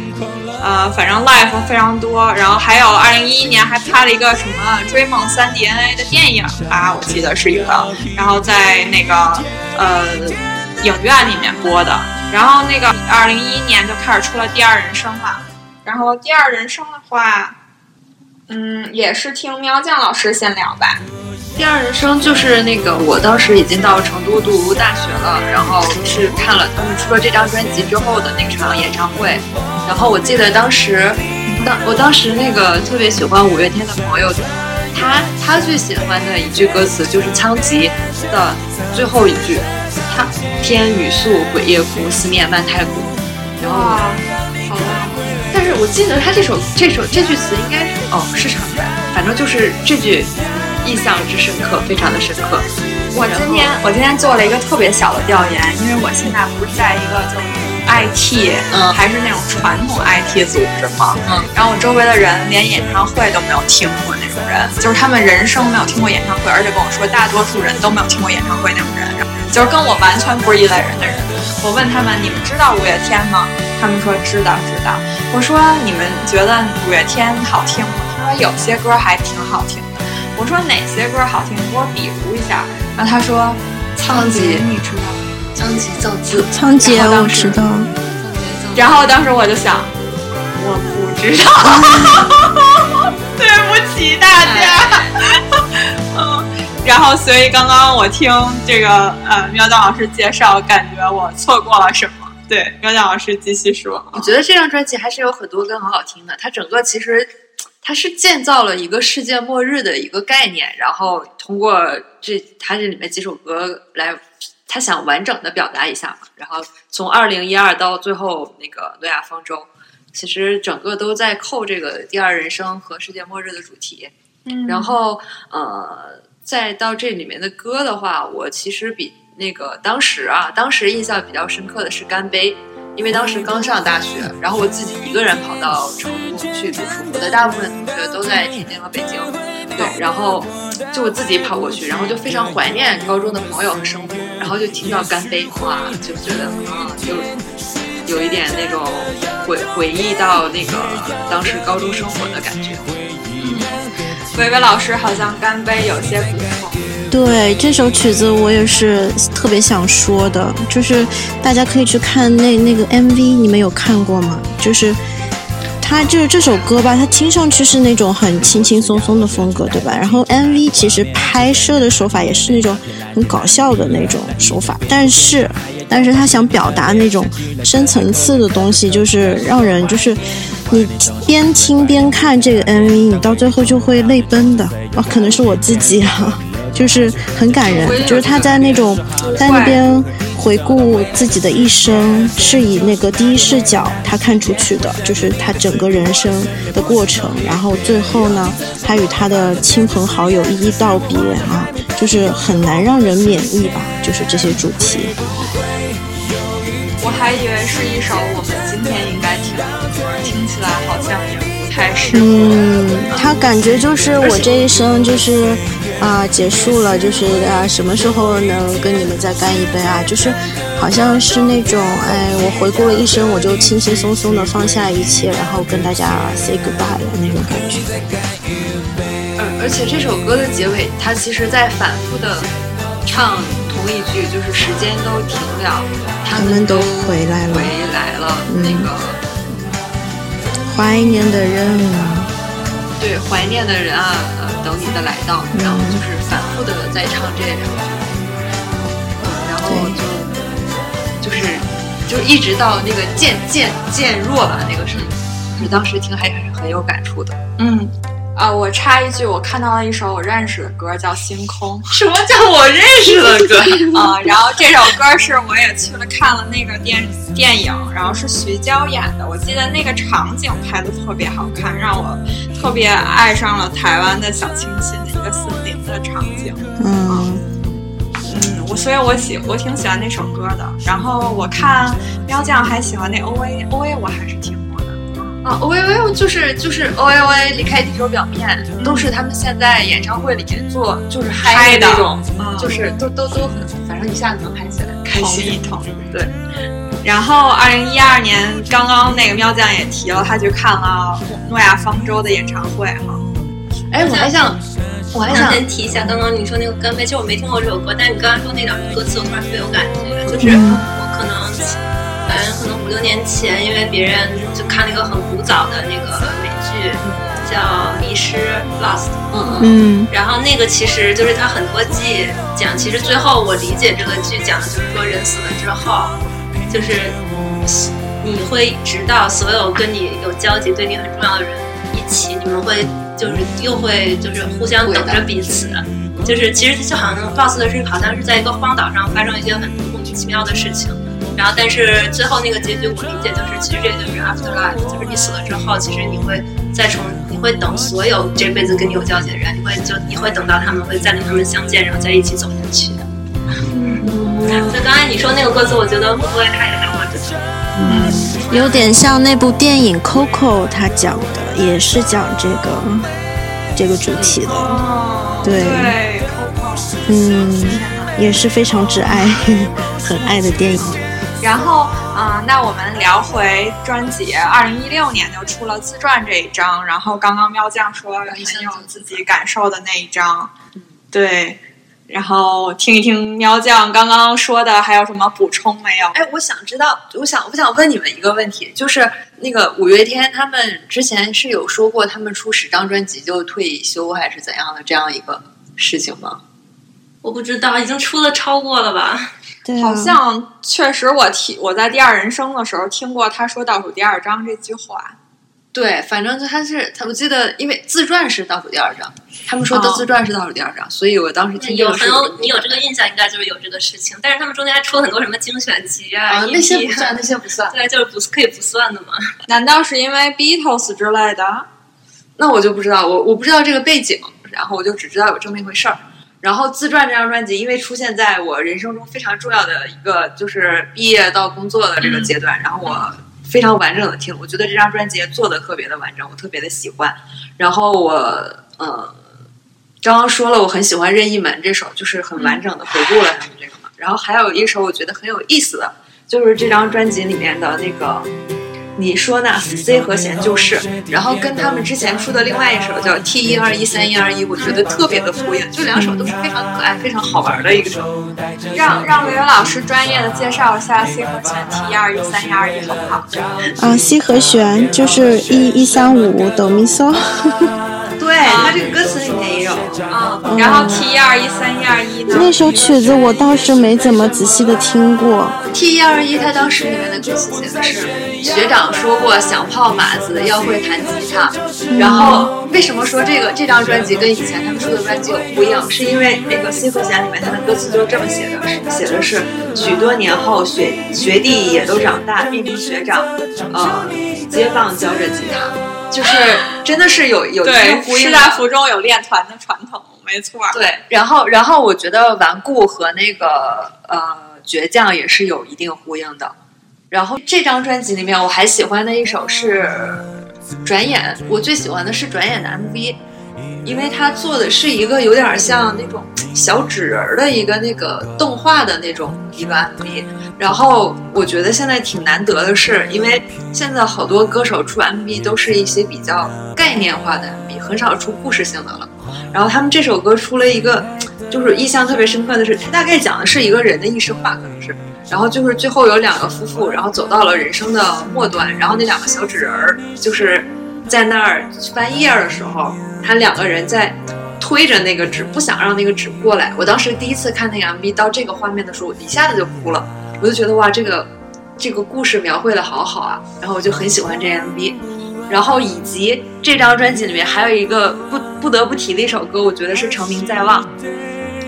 呃，反正 live 非常多，然后还有二零一一年还拍了一个什么《追梦三 DNA》的电影吧，我记得是一个，然后在那个呃影院里面播的。然后那个二零一一年就开始出了《第二人生》嘛，然后《第二人生》的话，嗯，也是听喵酱老师先聊吧。第二人生就是那个，我当时已经到成都读大学了，然后是看了他们出了这张专辑之后的那场演唱会，然后我记得当时，当我当时那个特别喜欢五月天的朋友，他他最喜欢的一句歌词就是《仓颉》的最后一句，他天雨素鬼夜哭，思念漫太古，然后哇，好的。但是我记得他这首这首这句词应该是哦是唱的，反正就是这句印象之深刻，非常的深刻。我今天我今天做了一个特别小的调研，因为我现在不是在一个就是 IT，嗯还是那种传统 IT 组织嘛，嗯，然后我周围的人连演唱会都没有听过那种人，就是他们人生没有听过演唱会，而且跟我说大多数人都没有听过演唱会那种人，然后就是跟我完全不是一类人的人。我问他们你们知道五月天吗？他们说知道知道。我说你们觉得五月天好听吗？他说有些歌还挺好听的。我说哪些歌好听？给我比如一下。然后他说仓颉你知道吗？将其造字，仓颉我知道，然后当时我就想，我不知道，对不起大家。嗯，然后所以刚刚我听这个呃喵酱老师介绍，感觉我错过了什么？对，喵酱老师继续说。我觉得这张专辑还是有很多歌很好听的。它整个其实它是建造了一个世界末日的一个概念，然后通过这它这里面几首歌来，他想完整的表达一下嘛。然后从二零一二到最后那个诺亚方舟，其实整个都在扣这个第二人生和世界末日的主题。嗯然后呃，再到这里面的歌的话，我其实比那个当时啊，当时印象比较深刻的是《干杯》，因为当时刚上大学，然后我自己一个人跑到成都去读书，我的大部分同学都在天津和北京，对，然后就我自己跑过去，然后就非常怀念高中的朋友和生活，然后就听到《干杯》，哇，就觉得啊，就有一点那种回回忆到那个当时高中生活的感觉。维维老师好像干杯有些补充。对这首曲子我也是特别想说的，就是大家可以去看那那个 MV，你们有看过吗？就是它就是这首歌吧，它听上去是那种很轻轻松松的风格，对吧？然后 MV 其实拍摄的手法也是那种很搞笑的那种手法，但是但是他想表达那种深层次的东西，就是让人就是你边听边看这个 MV，你到最后就会泪奔的。哦，可能是我自己啊。就是很感人，就是他在那种在那边回顾自己的一生，是以那个第一视角他看出去的，就是他整个人生的过程，然后最后呢，他与他的亲朋好友一一道别啊，就是很难让人免疫吧，就是这些主题。我还以为是一首我们今天应该听，听起来好像也嗯，他感觉就是我这一生就是啊、结束了，就是啊什么时候能跟你们再干一杯啊？就是好像是那种哎，我回顾了一生，我就轻轻松松的放下一切，然后跟大家 say goodbye 的那种感觉。而而且这首歌的结尾，它其实在反复的唱同一句，就是时间都停了，他他们都回来了回来了。嗯那个怀念的人啊，对怀念的人啊，呃，等你的来到，嗯然后就是反复的在唱这两句，嗯，然后就就是就一直到那个渐渐渐弱吧那个声音，就是当时听还是很有感触的。嗯，啊，我插一句，我看到了一首我认识的歌，叫《星空》。什么叫我认识的歌？啊、然后这首歌是我也去了看了那个电电影，然后是徐娇演的。我记得那个场景拍的特别好看，让我特别爱上了台湾的小清新的一个森林的场景。嗯，嗯，我所以我喜我挺喜欢那首歌的。然后我看喵酱还喜欢那 O A O A，我还是听过的。啊，O A O 就是就是 O A O A 离开地球表面，都是他们现在演唱会里面做就是嗨嗨的那种，嗯就是都都都很，反正一下子能嗨起来，开心。一通，对。然后，二零一二年刚刚那个喵酱也提了，他去看了诺亚方舟的演唱会哈。哎，我还想，我还我想想，先提一下，刚刚你说那个干杯，其实我没听过这首歌，但是你刚刚说那两句歌词，我突然特别有感觉，就是嗯我可能，反正可能五六年前，因为别人就看了一个很古早的那个美剧，叫《迷失 Lost》，嗯。嗯，嗯然后那个其实就是它很多季讲，其实最后我理解这个剧讲的就是说人死了之后，就是你会直到所有跟你有交集、对你很重要的人一起，你们会就是又会就是互相等着彼此。就是其实就好像 Lost 的是好像是在一个荒岛上发生一些很莫名其妙的事情，然后但是最后那个结局我理解就是其实这就是 afterlife，就是你死了之后，其实你会再重，你会等所有这辈子跟你有交集的人，你会就你会等到他们会再跟他们相见，然后再一起走下去。所以刚才你说那个歌词，我觉得会不会太太我就是有点像那部电影《Coco》，他讲的也是讲这个这个主题的，哦，对嗯，也是非常挚爱、很爱的电影。然后，啊、那我们聊回专辑，二零一六年就出了自传这一张，然后刚刚喵酱说很有自己感受的那一张，对，然后听一听喵酱刚刚说的，还有什么补充没有？哎，我想知道，我想我想问你们一个问题，就是那个五月天他们之前是有说过他们出十张专辑就退休还是怎样的这样一个事情吗？我不知道，已经出了超过了吧？对啊好像确实我听我在第二人生的时候听过他说倒数第二章这句话，对，反正就他是他，我记得因为自传是倒数第二章，他们说的哦自传是倒数第二章，所以我当时听这有很有你有这个印象，应该就是有这个事情。但是他们中间还出了很多什么精选集啊，那些不算，那些不算。对，就是不可以不算的嘛。难道是因为 Beatles 之类的？那我就不知道，我我不知道这个背景，然后我就只知道有这么一回事儿。然后自传这张专辑，因为出现在我人生中非常重要的一个就是毕业到工作的这个阶段，然后我非常完整的听，我觉得这张专辑做的特别的完整，我特别的喜欢。然后我呃，刚刚说了，我很喜欢任意门这首，就是很完整的回顾了他们这个嘛。然后还有一首我觉得很有意思的，就是这张专辑里面的那个。你说呢？C 和弦就是，然后跟他们之前出的另外一首叫 T 一二一三一二一，我觉得特别的呼应，就两首都是非常可爱、非常好玩的一个首。让让维维老师专业的介绍一下 C 和弦 T 一二一三一二一好不好？啊，C 和弦就是一一三五哆咪嗦。对，它这个歌词里面也有。啊、然后 T 一二一三一二一呢？那首曲子我倒是没怎么仔细的听过。T 一二一，它当时里面的歌词写的是学长说过想泡马子要会弹吉他，然后为什么说这个这张专辑跟以前他们出的专辑有呼应？是因为那个 C 和弦里面他的歌词就是这么写的，写的是许多年后学学弟也都长大，变成学长，呃，街坊教着吉他，就是真的是有有一对定，呼应师大附中有练团的传统，没错。对，然后然后我觉得顽固和那个呃倔强也是有一定呼应的。然后这张专辑里面我还喜欢的一首是转眼我最喜欢的是转眼的 MV，因为它做的是一个有点像那种小纸人儿的一个那个动画的那种一个 MV。然后我觉得现在挺难得的是，因为现在好多歌手出 MV 都是一些比较概念化的 MV，很少出故事性的了。然后他们这首歌出了一个，就是印象特别深刻的是，它大概讲的是一个人的一生吧，可能是。然后就是最后有两个夫妇，然后走到了人生的末端，然后那两个小纸人儿就是在那儿翻页的时候，他两个人在推着那个纸，不想让那个纸过来。我当时第一次看那个 MV 到这个画面的时候，我一下子就哭了，我就觉得哇，这个这个故事描绘的好好啊，然后我就很喜欢这 MV。然后以及这张专辑里面还有一个不不得不提的一首歌，我觉得是《成名在望》。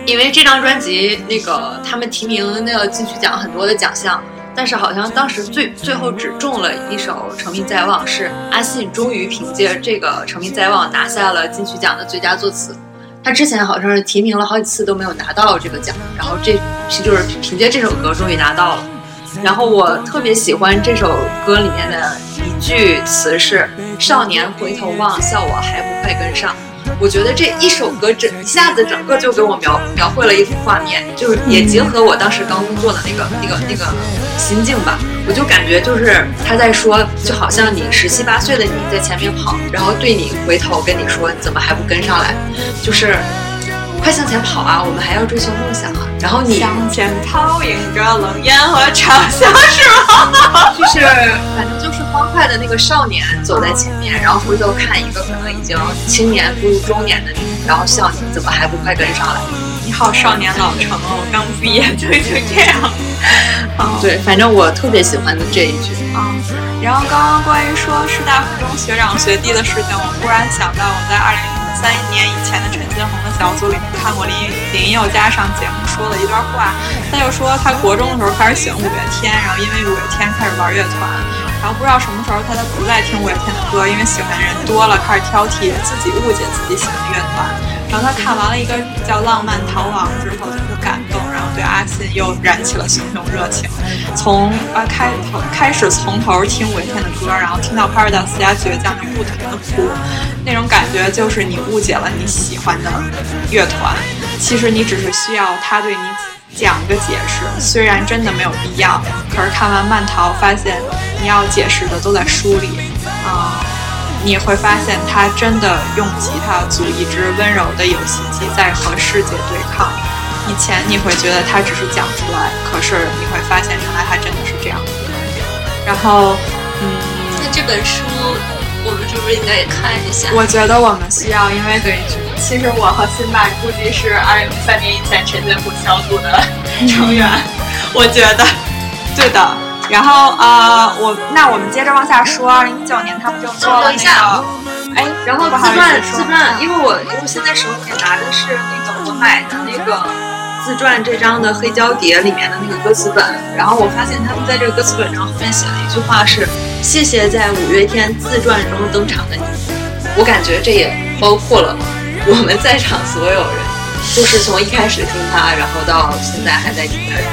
因为这张专辑，那个他们提名那个金曲奖很多的奖项，但是好像当时最最后只中了一首《成名在望》，是阿信终于凭借这个《成名在望》拿下了金曲奖的最佳作词。他之前好像是提名了好几次都没有拿到这个奖，然后这是就是凭借这首歌终于拿到了。然后我特别喜欢这首歌里面的一句词是“少年回头望，笑我还不快跟上”。我觉得这一首歌整一下子整个就给我描描绘了一幅画面，就是也结合我当时刚工作的那个那个那个心境吧。我就感觉就是他在说，就好像你十七八岁的你在前面跑，然后对你回头跟你说，你怎么还不跟上来？就是快向前跑啊，我们还要追求梦想啊。然后你向前跑，迎着冷眼和嘲笑，是吗？就是反正就是欢快的那个少年走在前面，然后回头看一个可能已经青年步入中年的你，然后笑你怎么还不快跟上来？你好，少年老成哦，我刚毕业就已经这样。啊，对，反正我特别喜欢的这一句。啊，然后刚刚关于说师大附中学长学弟的事情，我忽然想到我在二零零三年以前的陈金红的小组里面看过林林宥嘉上节目说的一段话，他就说他国中的时候开始喜欢五月天，然后因为五月天开始玩乐团，然后不知道什么时候他就不再听五月天的歌，因为喜欢的人多了，开始挑剔，自己误解自己喜欢的乐团。然后他看完了一个叫《浪漫逃亡》之后，就特感，对阿信又燃起了熊熊热情。从啊开头开始从头听五月天的歌，然后听到《Paradise 加倔强》就不停的哭，那种感觉就是你误解了你喜欢的乐团，其实你只是需要他对你讲个解释，虽然真的没有必要，可是看完《慢逃》发现你要解释的都在书里，啊、你会发现他真的用吉他组一支温柔的游戏机在和世界对抗。以前你会觉得他只是讲出来，可是你会发现原来他真的是这样。然后，嗯，那这本书我们是不是应该也看一下？我觉得我们需要，因为对，其实我和辛巴估计是二零零三年以前陈建虎小组的成员，我觉得，对的。然后呃，我那我们接着往下说，二零一九年他们就做了那个，哎，然后自传自传，因为我因为我现在手里面拿的是那个我买的那个自传这张的黑胶碟里面的那个歌词本，然后我发现他们在这个歌词本上后面写了一句话是“谢谢在五月天自传中登场的你”，我感觉这也包括了我们在场所有人，就是从一开始听他，然后到现在还在听的人，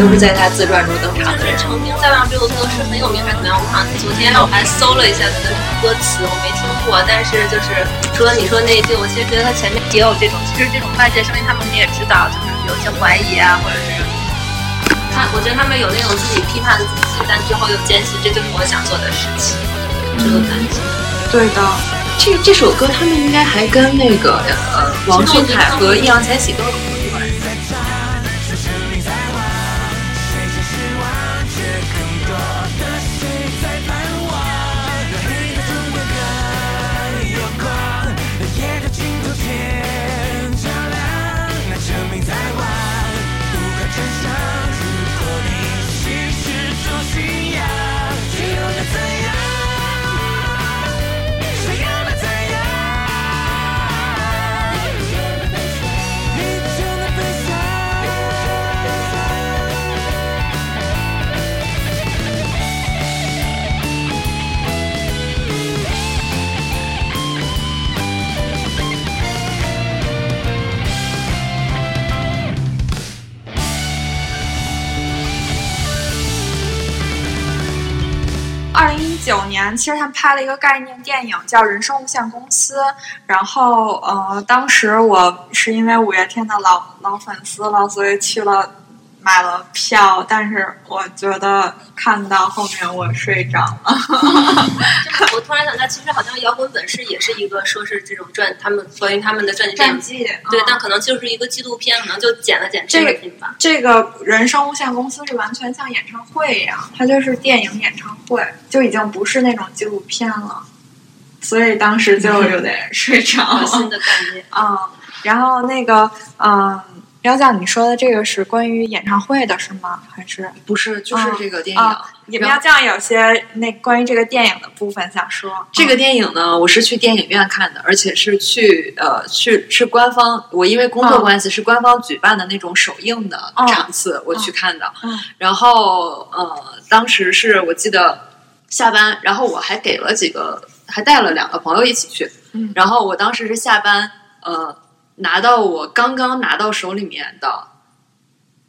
都是在他自传中登场的人。成名在望这个歌是很有名还是怎么样？我好像昨天我还搜了一下他的歌词，我没听过，但是就是除了你说那一句，我其实觉得他前面也有这种，其实这种外界声音他们也知道，就是有些怀疑啊，或者是他，我觉得他们有那种自己批判自己，但最后又坚信这就是我想做的事情，这个感觉。对的，这这首歌他们应该还跟那个呃王俊凯和易烊千玺都九年，其实他们拍了一个概念电影叫《人生无限公司》，然后呃，当时我是因为五月天的老老粉丝了，所以去了。买了票，但是我觉得看到后面我睡着了。我突然想到，其实好像《摇滚本事》也是一个说是这种传，他们关于他们的传记对，嗯但可能就是一个纪录片，可能就剪了剪这个个片吧。这个人生无限公司是完全像演唱会一样，它就是电影演唱会，就已经不是那种纪录片了，所以当时就有点 睡着了新。的概念。嗯，然后那个，嗯，苗酱，你说的这个是关于演唱会的是吗？还是不是，就是这个电影。啊苗酱有些那关于这个电影的部分想说？这个电影呢，我是去电影院看的，而且是去呃去是官方，我因为工作嗯关系、是官方举办的那种首映的嗯场次，我去看的。嗯然后呃，当时是我记得下班，然后我还给了几个，还带了两个朋友一起去。嗯然后我当时是下班，呃，拿到我刚刚拿到手里面的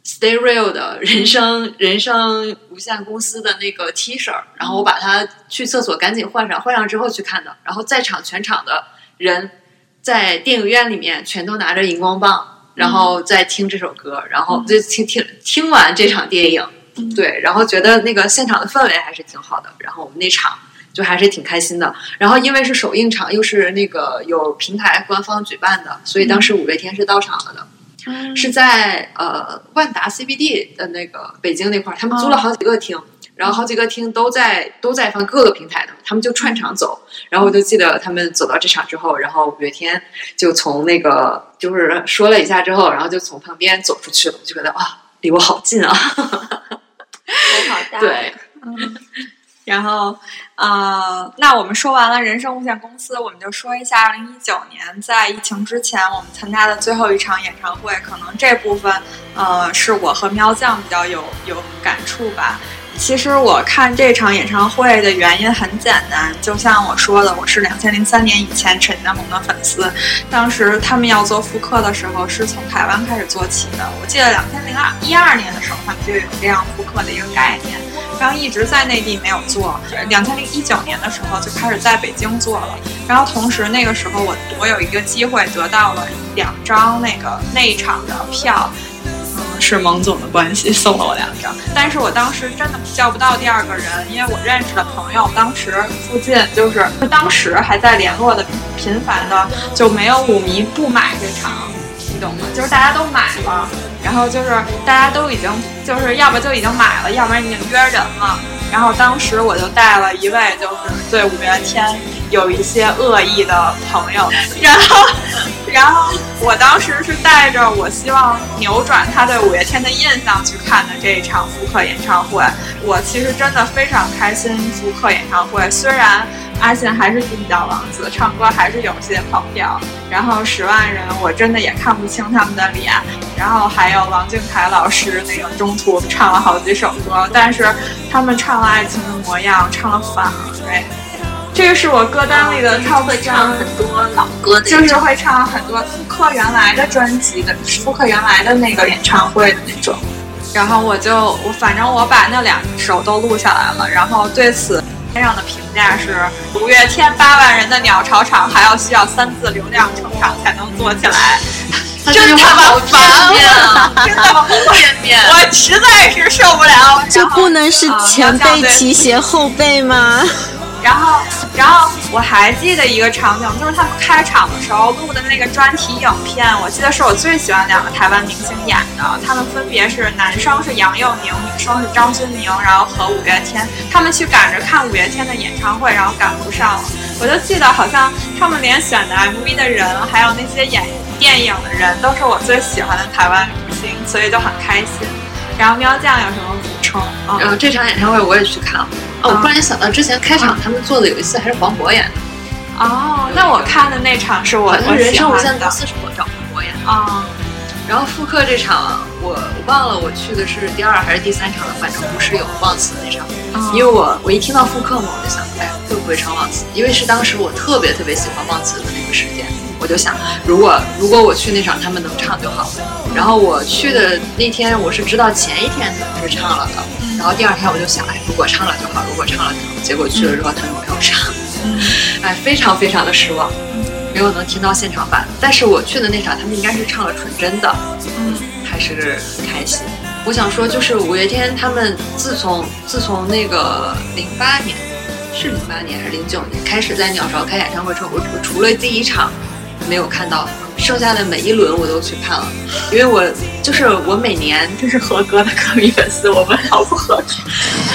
Stay Real 的人生人生无限公司的那个 T 恤，然后我把它去厕所赶紧换上，换上之后去看的。然后在场全场的人在电影院里面全都拿着荧光棒，然后在听这首歌，然后就听听听完这场电影，对，然后觉得那个现场的氛围还是挺好的。然后我们那场。就还是挺开心的，然后因为是首映场，又是那个有平台官方举办的，所以当时五月天是到场了的。嗯是在呃万达 CBD 的那个北京那块儿，他们租了好几个厅，然后好几个厅都在都在放各个平台的，他们就串场走。然后我就记得他们走到这场之后，然后五月天就从那个就是说了一下之后，然后就从旁边走出去了，我就觉得啊，离我好近啊。头 好大。对，然后，呃，那我们说完了人生无限公司，我们就说一下二零一九年在疫情之前我们参加的最后一场演唱会。可能这部分，呃，是我和喵酱比较有有感触吧。其实我看这场演唱会的原因很简单，就像我说的，我是两千零三年以前陈建宏的粉丝。当时他们要做复刻的时候，是从台湾开始做起的。我记得两千零二一二年的时候，他们就有这样复刻的一个概念。然后一直在内地没有做，两千零一九年的时候就开始在北京做了。然后同时那个时候我我有一个机会得到了两张那个内场的票，是蒙总的关系送了我两张。但是我当时真的叫不到第二个人，因为我认识的朋友当时附近就是当时还在联络的频繁的，就没有舞迷不买这场。就是大家都买了，然后就是大家都已经就是要不就已经买了，要不然已经约人了。然后当时我就带了一位就是对五月天有一些恶意的朋友，然后然后我当时是带着我希望扭转他对五月天的印象去看的这一场复刻演唱会。我其实真的非常开心复刻演唱会，虽然阿信还是地窖王子，唱歌还是有些跑调。然后十万人，我真的也看不清他们的脸。然后还有王俊凯老师那个中途唱了好几首歌，但是他们唱了《爱情的模样》，唱了《反而》。哎，这个是我歌单里的 top 会唱很多老歌的，就是会唱很多复刻原来的专辑的，复刻原来的那个演唱会的那种。然后我就我反正我把那两首都录下来了，然后对此天上的评价是：五月天八万人的鸟巢场还要需要三次流量撑场才能做起来，真他妈烦啊！真他妈片面。我实在是受不了。这不能是前辈提携后辈吗？然后，然后我还记得一个场景，就是他们开场的时候录的那个专题影片，我记得是我最喜欢两个台湾明星演的，他们分别是男生是杨佑宁，女生是张钧甯，然后和五月天，他们去赶着看五月天的演唱会，然后赶不上了。我就记得好像他们连选的 MV 的人，还有那些演电影的人，都是我最喜欢的台湾明星，所以就很开心。然后喵酱有什么补充？嗯、然后这场演唱会我也去看了。哦，我突然想到，之前开场他们做的有一次还是黄渤演的。哦，那我看的那场是我我人生无限公司是我找黄渤演的。啊。然后复刻这场，我我忘了我去的是第二还是第三场了，反正不是有忘词那场。因为我我一听到复刻嘛，我就想，哎，会不会唱忘词？因为是当时我特别特别喜欢忘词的那个时间，我我就想，如果如果我去那场他们能唱就好了。然后我去的那天，我是知道前一天他们是唱了的，然后第二天我就想，哎，如果唱了就好，如果唱了就好。结果去了之后他们没有唱，哎，非常非常的失望，没有能听到现场版。但是我去的那场，他们应该是唱了《纯真的》，嗯，还是很开心。我想说，就是五月天他们自从自从那个零八年，是零八年还是零九年开始在鸟巢开演唱会之后，我我除了第一场没有看到，剩下的每一轮我都去看了，因为我就是我每年这是合格的歌迷粉丝，我们 好不合格。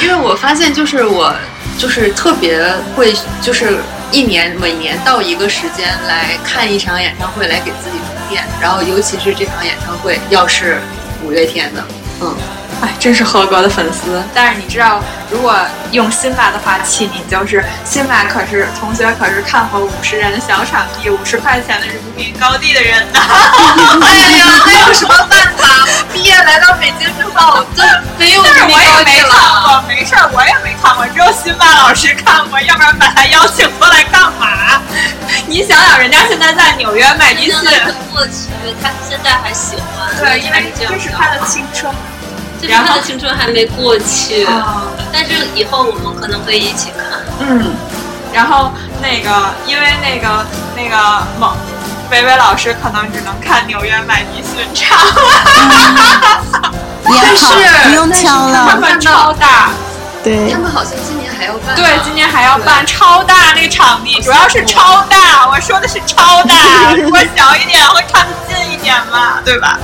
因为我发现，就是我就是特别会，就是一年每年到一个时间来看一场演唱会，来给自己充电。然后，尤其是这场演唱会要是五月天的，嗯，哎，真是合格的粉丝。但是你知道，如果用辛巴的话气你，就是辛巴可是同学，可是看过五十人小场地、五十块钱的人民币高地的人呢。哎呀，那有什么办法？毕业来到北京之后，就没有但是我也没。看过，没事儿，我也没看过，只有辛巴老师看过，要不然把他邀请过来干嘛？你想想，人家现在在纽约麦迪让逊，他过去，他现在还喜欢。对，因为这样这是他的青春。这是他的青春还没过去，啊但是以后我们可能可以一起看。嗯，然后那个，因为那个那个某维维老师可能只能看纽约麦迪逊场，也好，是不用挑他了。们超大，对他，们好像今年还要办、啊。对，今年还要办超大那个场地，主要是超大，我说的是超大，如果小一点会看得近一点嘛，对吧？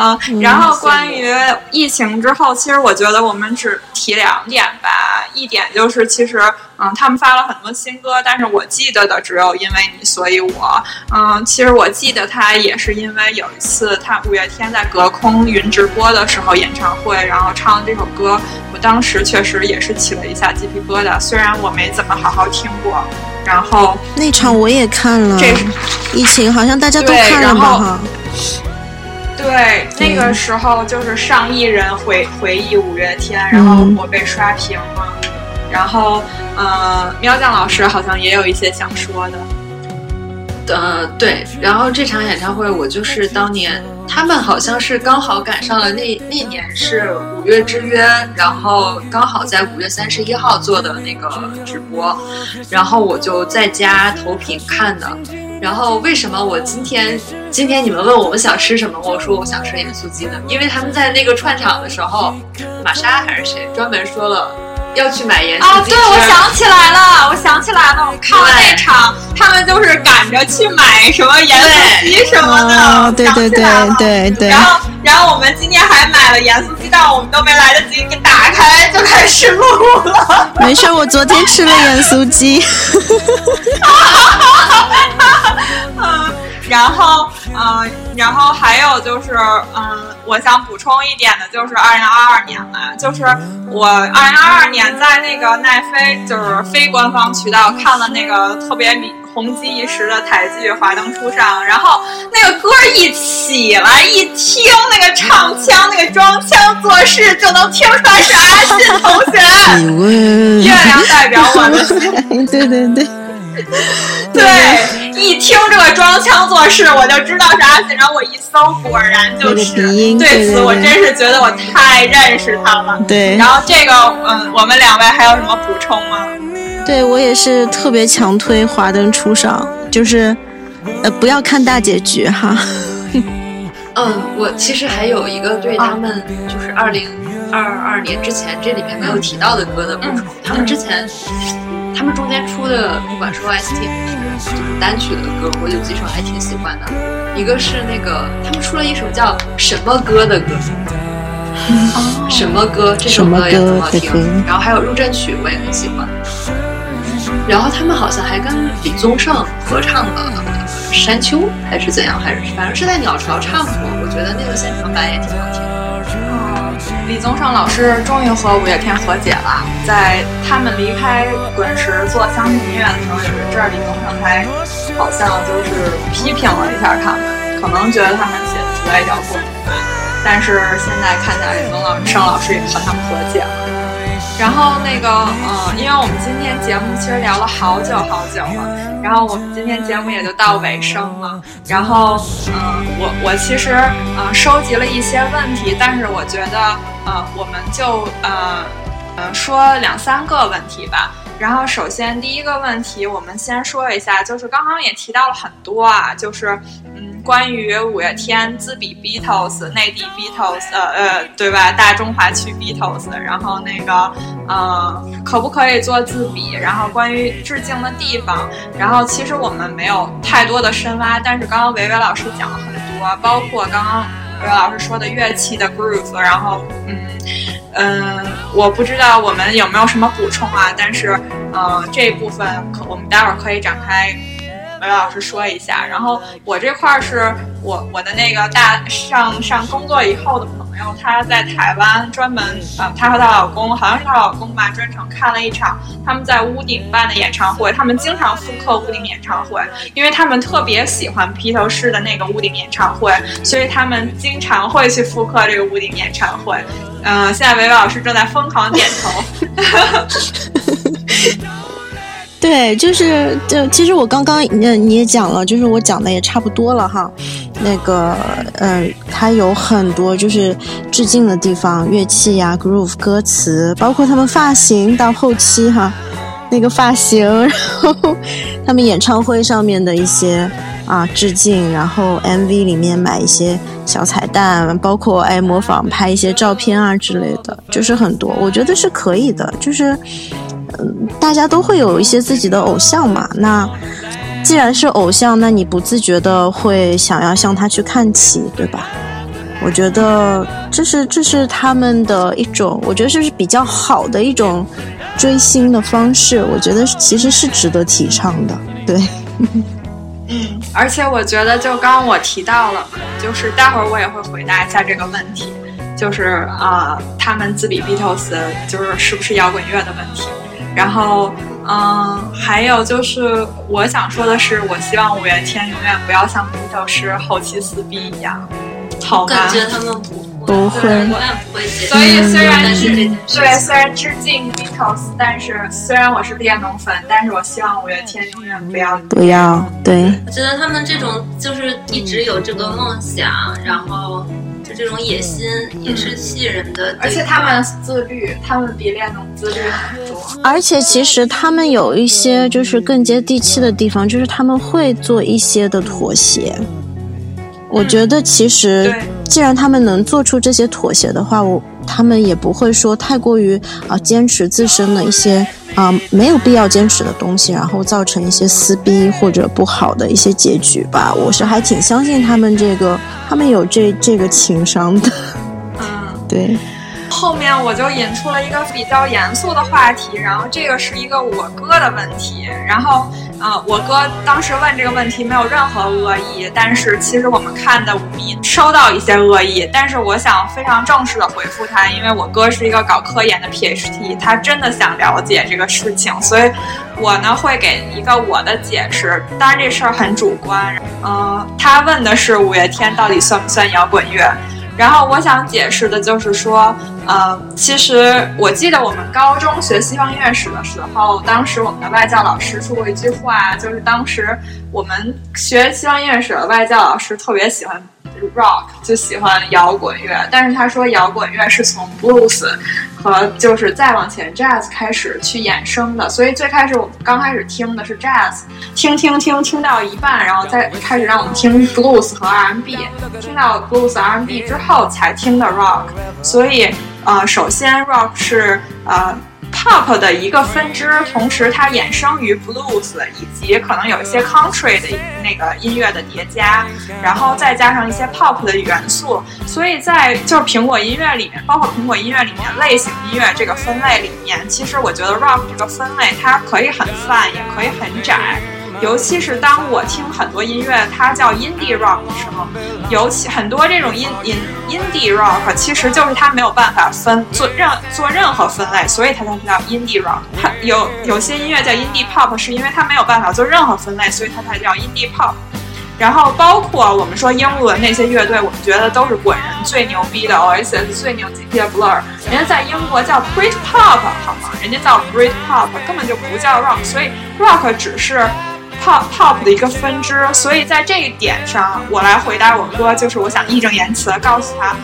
啊、然后关于疫情之后，其实我觉得我们只提两点吧。一点就是，其实嗯，他们发了很多新歌，但是我记得的只有因为你，所以我嗯，其实我记得他也是因为有一次他五月天在隔空云直播的时候演唱会，然后唱这首歌，我当时确实也是起了一下鸡皮疙瘩，虽然我没怎么好好听过，然后那场我也看了这是，疫情好像大家都看了哈。对，那个时候就是上亿人回回忆五月天，然后我被刷屏了。然后，呃，喵酱老师好像也有一些想说的。呃，对，然后这场演唱会我就是当年他们好像是刚好赶上了那那年是五月之约，然后刚好在五月三十一号做的那个直播，然后我就在家投屏看的。然后为什么我今天今天你们问我们想吃什么，我说我想吃盐酥鸡呢？因为他们在那个串场的时候，玛莎还是谁专门说了要去买盐啊，酥鸡对，我想起来了，我想起来了，我看了那场，他们就是赶着去买什么盐酥鸡什么的。哦，对对对想起来了对对然，后，然后我们今天还买了盐酥鸡蛋，我们都没来得及给打开就开始录了。没事，我昨天吃了盐酥鸡。嗯，然后，嗯，然后还有就是，嗯，我想补充一点的就是二零二二年了，就是我二零二二年在那个奈飞就是非官方渠道看了那个特别米红极一时的台剧《华灯初上》，然后那个歌一起来一听，那个唱腔、那个装腔作势，就能听出来是阿信同学。月亮代表我的心。对 对对，对，一听这个装腔作势，我就知道是阿信。然后我一搜，果然就那个是。对此，我真是觉得我太认识他了。对然后这个，嗯，我们两位还有什么补充吗？对我也是特别强推《华灯初上》，就是呃不要看大结局哈。嗯，我其实还有一个对他们就是二零二二年之前这里面没有提到的歌的歌手。他们之前，他们中间出的不管是 OST 还是就是单曲的歌，我有几首还挺喜欢的。一个是那个他们出了一首叫什么歌的歌，什么歌？这首歌也很好听。然后还有入阵曲，我也很喜欢。然后他们好像还跟李宗盛合唱了《山丘》，还是怎样？还是反正是在鸟巢唱过。我觉得那个现场版也挺好听的。李宗盛老师终于和五月天和解了，在他们离开滚石做乡土音乐的时候，有一阵儿李宗盛还好像就是批评了一下他们，可能觉得他们写的实在摇滚，但是现在看起来李宗盛老师也和他们和解了。然后那个，嗯，因为我们今天节目其实聊了好久好久了，然后我们今天节目也就到尾声了。然后，嗯，我我其实呃收集了一些问题，但是我觉得，呃，我们就呃呃说两三个问题吧。然后，首先第一个问题，我们先说一下，就是刚刚也提到了很多啊，就是嗯，关于五月天自比 Beatles、内地 Beatles，呃呃，对吧？大中华区 Beatles，然后那个呃，可不可以做自比？然后关于致敬的地方，然后其实我们没有太多的深挖，但是刚刚维维老师讲了很多，包括刚刚刘老师说的乐器的 groove，然后嗯。嗯，我不知道我们有没有什么补充啊，但是，呃，这部分可我们待会儿可以展开，韦老师说一下。然后我这块儿是我我的那个大上上工作以后的朋友，她在台湾专门啊，她和她老公好像是她老公吧，专程看了一场他们在屋顶办的演唱会。他们经常复刻屋顶演唱会，因为他们特别喜欢披头士的那个屋顶演唱会，所以他们经常会去复刻这个屋顶演唱会。嗯、现在维维老师正在疯狂点头。对，就是就其实我刚刚嗯你也讲了，就是我讲的也差不多了哈。那个呃，它有很多就是致敬的地方，乐器呀、groove、歌词，包括他们发型到后期哈，那个发型，然后他们演唱会上面的一些啊致敬，然后 MV 里面买一些小彩蛋，包括哎模仿拍一些照片啊之类的，就是很多，我觉得是可以的，就是。嗯，大家都会有一些自己的偶像嘛。那既然是偶像，那你不自觉的会想要向他去看齐，对吧？我觉得这是这是他们的一种，我觉得这是比较好的一种追星的方式。我觉得其实是值得提倡的，对。嗯，而且我觉得，就刚刚我提到了，就是待会儿我也会回答一下这个问题，就是啊、他们自比 Beatles 就是是不是摇滚乐的问题。然后，嗯，还有就是我想说的是，我希望五月天永远不要像 Beatles 后期撕逼一样，好吗？感觉他们不会，不会对永远不会。所以虽然对，虽然致敬 Beatles，但是虽然我是列侬粉，但是我希望五月天永远不要不要对，我觉得他们这种就是一直有这个梦想，然后就这种野心也是吸引人的。而且他们自律，他们比恋童自律很多。而且其实他们有一些就是更接地气的地方，就是他们会做一些的妥协。我觉得其实对既然他们能做出这些妥协的话，我他们也不会说太过于啊、坚持自身的一些啊、没有必要坚持的东西，然后造成一些撕逼或者不好的一些结局吧。我是还挺相信他们这个，他们有这这个情商的，嗯，对。后面我就引出了一个比较严肃的话题，然后这个是一个我哥的问题，然后呃，我哥当时问这个问题没有任何恶意，但是其实我们看的五迷收到一些恶意，但是我想非常正式的回复他，因为我哥是一个搞科研的 PhD，他真的想了解这个事情，所以我呢会给一个我的解释，当然这事儿很主观，嗯、他问的是五月天到底算不算摇滚乐？然后我想解释的就是说，呃，其实我记得我们高中学西方音乐史的时候，当时我们的外教老师说过一句话，就是当时我们学西方音乐史的外教老师特别喜欢 rock，就喜欢摇滚乐，但是他说摇滚乐是从 blues 和就是再往前 jazz 开始去衍生的，所以最开始我们刚开始听的是 jazz，听听听听到一半，然后再开始让我们听 blues 和 R&B，听到 blues R&B 之后才听的 rock，所以呃，首先 rock 是呃 pop 的一个分支，同时它衍生于 blues 以及可能有一些 country 的那个音乐的叠加，然后再加上一些 pop 的元素，所以在就是苹果音乐里面，包括苹果音乐里面类型音乐这个分类里面，其实我觉得 rock 这个分类它可以很泛，也可以很窄。尤其是当我听很多音乐，它叫 indie rock 的时候，尤其很多这种 in in indie rock，其实就是它没有办法分做任做任何分类，所以它才叫 indie rock。它有有些音乐叫 indie pop，是因为它没有办法做任何分类，所以它才叫 indie pop。然后包括我们说英伦那些乐队，我们觉得都是滚人最牛逼的，Oasis 最牛逼的 Blur，人家在英国叫 Brit Pop 好吗？人家叫 Brit Pop，根本就不叫 rock，所以 rock 只是。Pop pop 的一个分支，所以在这一点上，我来回答我哥，就是我想义正言辞的告诉他，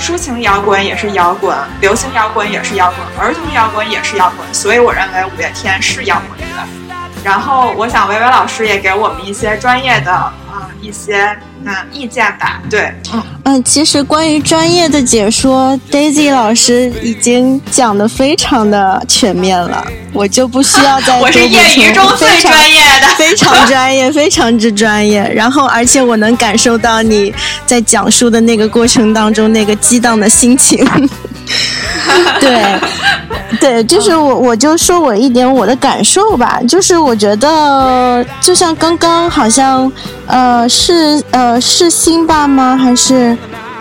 抒情摇滚也是摇滚，流行摇滚也是摇滚，儿童摇滚也是摇滚，所以我认为五月天是摇滚乐。然后我想维维老师也给我们一些专业的啊、一些嗯意见吧，对，嗯。嗯，其实关于专业的解说，Daisy 老师已经讲的非常的全面了，我就不需要再 我是业余中最专业的，非常专业，非常之专业。然后，而且我能感受到你在讲述的那个过程当中那个激荡的心情。对，对，就是我，我就说我一点我的感受吧，就是我觉得，就像刚刚好像，呃，是呃是辛巴吗？还是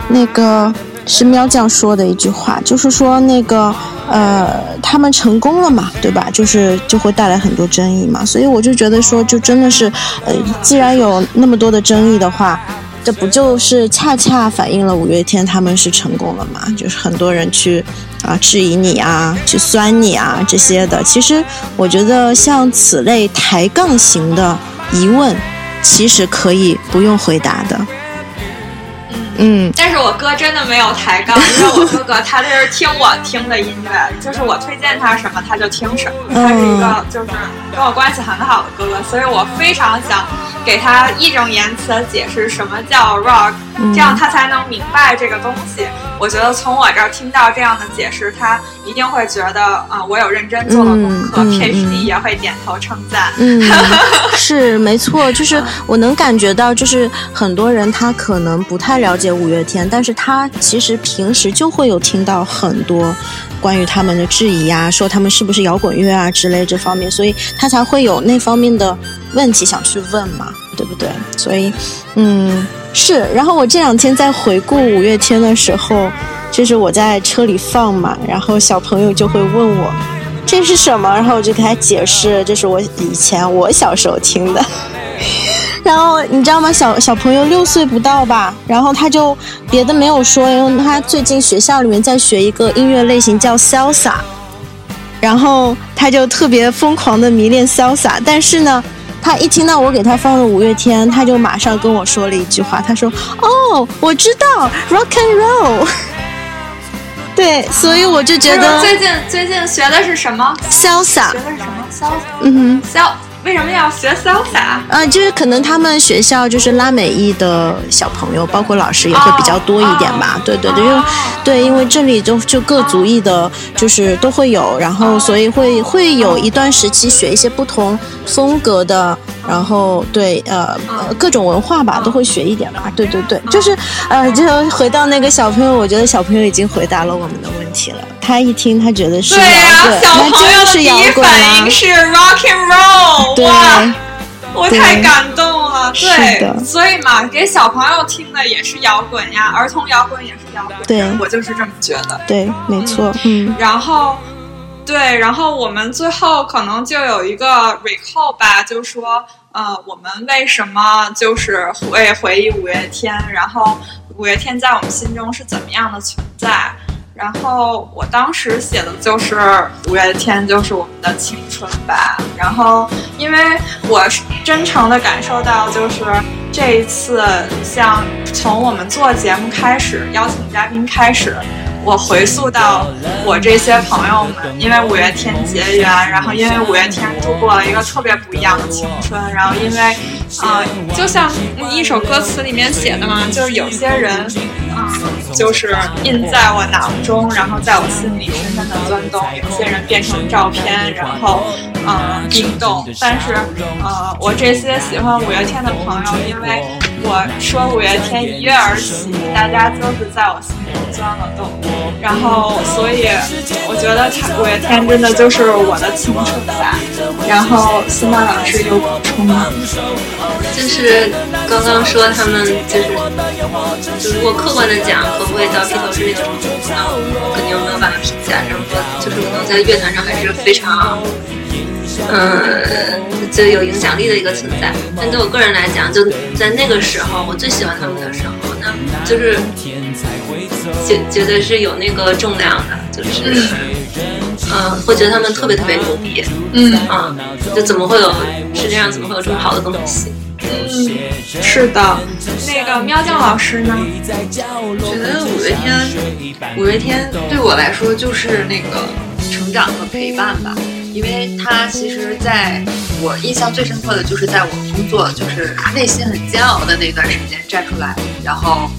那个是喵酱说的一句话，就是说那个呃他们成功了嘛，对吧？就是就会带来很多争议嘛，所以我就觉得说，就真的是，呃，既然有那么多的争议的话。这不就是恰恰反映了五月天他们是成功了嘛？就是很多人去啊质疑你啊，去酸你啊这些的。其实我觉得像此类抬杠型的疑问，其实可以不用回答的。嗯，但是我哥真的没有抬杠，因为我哥哥他就是听我听的音乐，就是我推荐他什么他就听什么，他是一个就是跟我关系很好的哥哥，所以我非常想给他义正言辞的解释什么叫 rock，这样他才能明白这个东西。我觉得从我这儿听到这样的解释，他一定会觉得啊，我有认真做了功课，PhD 也会点头称赞。嗯，是没错，就是我能感觉到，就是很多人他可能不太了解五月天，但是他其实平时就会有听到很多关于他们的质疑啊，说他们是不是摇滚乐啊之类这方面，所以他才会有那方面的问题想去问嘛，对不对？所以，嗯。是，然后我这两天在回顾五月天的时候，就是我在车里放嘛，然后小朋友就会问我这是什么，然后我就给他解释，这是我以前我小时候听的。然后你知道吗？小小朋友六岁不到吧，然后他就别的没有说，因为他最近学校里面在学一个音乐类型叫潇洒然后他就特别疯狂的迷恋潇洒但是呢。他一听到我给他放的五月天，他就马上跟我说了一句话，他说：“哦，我知道 rock and roll。”对，所以我就觉得最近最近学的是什么？salsa。学的是什么？salsa。嗯哼，sal。为什么要学 salsa？啊，就是可能他们学校就是拉美裔的小朋友，包括老师也会比较多一点吧。对对对，因为对，因为这里就就各族裔的，就是都会有，然后所以会会有一段时期学一些不同风格的，然后对呃各种文化吧，都会学一点吧。对对对，就是呃，就回到那个小朋友，我觉得小朋友已经回答了我们的问题了。他一听，他觉得是摇滚，那真的是摇滚啊！是 rock and roll，哇，我太感动了。对，所以嘛，给小朋友听的也是摇滚呀，儿童摇滚也是摇滚。对，我就是这么觉得。对，没错。嗯，然后，对，然后我们最后可能就有一个 recall 吧，就说，呃，我们为什么就是会回忆五月天，然后五月天在我们心中是怎么样的存在？然后我当时写的就是五月天，就是我们的青春吧。然后，因为我真诚的感受到，就是这一次，像从我们做节目开始，邀请嘉宾开始，我回溯到我这些朋友们，因为五月天结缘，然后因为五月天度过了一个特别不一样的青春，然后因为，啊，就像一首歌词里面写的嘛，就是有些人，啊，就是印在我脑中，然后在我心里深深的钻动；有些人变成照片，然后，嗯，冰冻。但是，呃，我这些喜欢五月天的朋友，因为我说五月天一跃而起，大家就是在我心里钻了洞，然后，所以我觉得他五月天真的就是我的青春吧。然后，司马老师有补充吗？就是刚刚说他们就是，就如果客观的讲，可不可以到披头士这种程度？肯定没有办法评价。然后就是可能在乐坛上还是非常，嗯，就有影响力的一个存在。但对我个人来讲，就在那个时候，我最喜欢他们的时候，那就是觉觉得是有那个重量的，就是。嗯，会觉得他们特别特别牛逼，嗯啊，就怎么会有世界上怎么会有这么好的东西？嗯，是的。那个喵酱老师呢？觉得五月天，五月天对我来说就是那个成长和陪伴吧，因为他其实在我印象最深刻的就是在我工作就是内心很煎熬的那段时间站出来，然后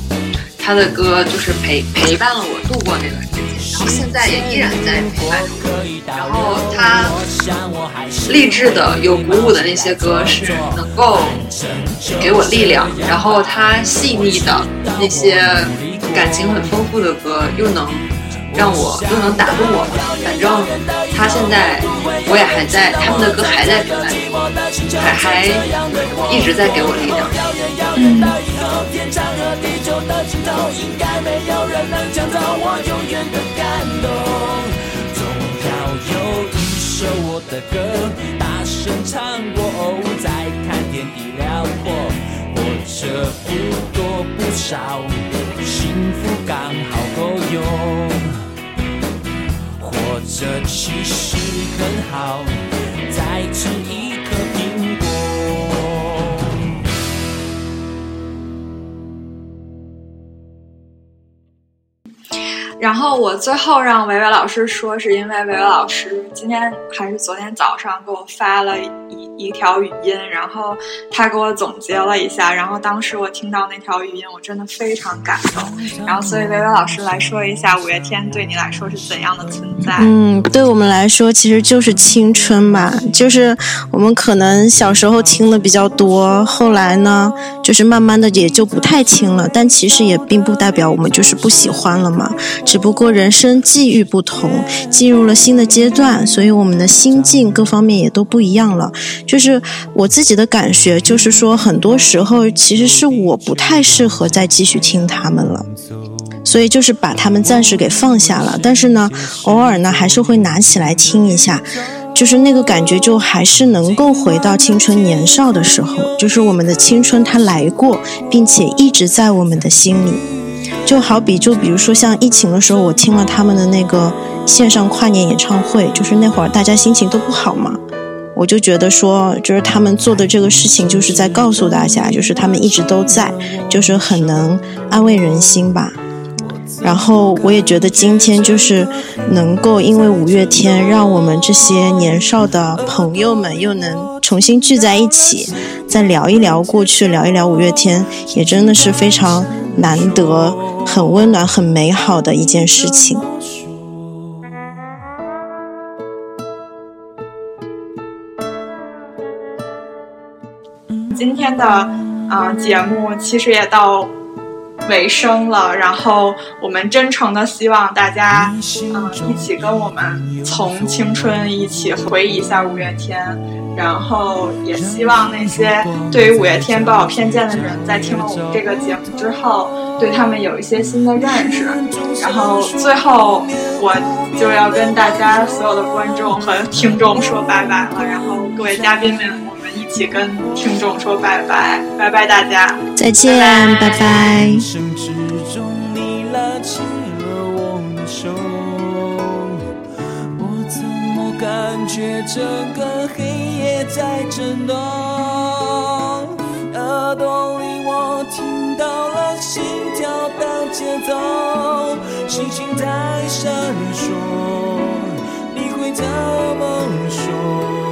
他的歌就是陪陪伴了我度过那段时间，然后现在也依然在陪伴着我。然后他励志的、有鼓舞的那些歌是能够给我力量，然后他细腻的那些感情很丰富的歌又能让我又能打动我。反正他现在我也还在，他们的歌还在陪伴，还还一直在给我力量。嗯。声唱过，哦，再看天地辽阔，活着不多不少，幸福刚好够用。这其实很好，再吃一然后我最后让维维老师说，是因为维维老师今天还是昨天早上给我发了一一条语音，然后他给我总结了一下，然后当时我听到那条语音，我真的非常感动。然后所以维维老师来说一下，五月天对你来说是怎样的存在？嗯，对我们来说其实就是青春吧，就是我们可能小时候听的比较多，后来呢，就是慢慢的也就不太听了，但其实也并不代表我们就是不喜欢了嘛。只只不过人生际遇不同，进入了新的阶段，所以我们的心境各方面也都不一样了。就是我自己的感觉，就是说很多时候其实是我不太适合再继续听他们了，所以就是把他们暂时给放下了。但是呢，偶尔呢还是会拿起来听一下。就是那个感觉，就还是能够回到青春年少的时候，就是我们的青春它来过，并且一直在我们的心里。就好比，就比如说像疫情的时候，我听了他们的那个线上跨年演唱会，就是那会儿大家心情都不好嘛，我就觉得说，就是他们做的这个事情，就是在告诉大家，就是他们一直都在，就是很能安慰人心吧。然后我也觉得今天就是能够因为五月天，让我们这些年少的朋友们又能重新聚在一起，再聊一聊过去，聊一聊五月天，也真的是非常难得、很温暖、很美好的一件事情。今天的啊、节目其实也到尾声了，然后我们真诚的希望大家嗯、一起跟我们从青春一起回忆一下五月天，然后也希望那些对于五月天抱有偏见的人，在听了我们这个节目之后，对他们有一些新的认识。然后最后我就要跟大家所有的观众和听众说拜拜了，然后各位嘉宾们，起跟听众说拜拜，拜拜大家。再见，拜拜。生之中，你拉起了我的手，我怎么感觉整个黑夜在震动？耳朵里我听到了心跳的节奏，星星在闪烁，你会怎么说？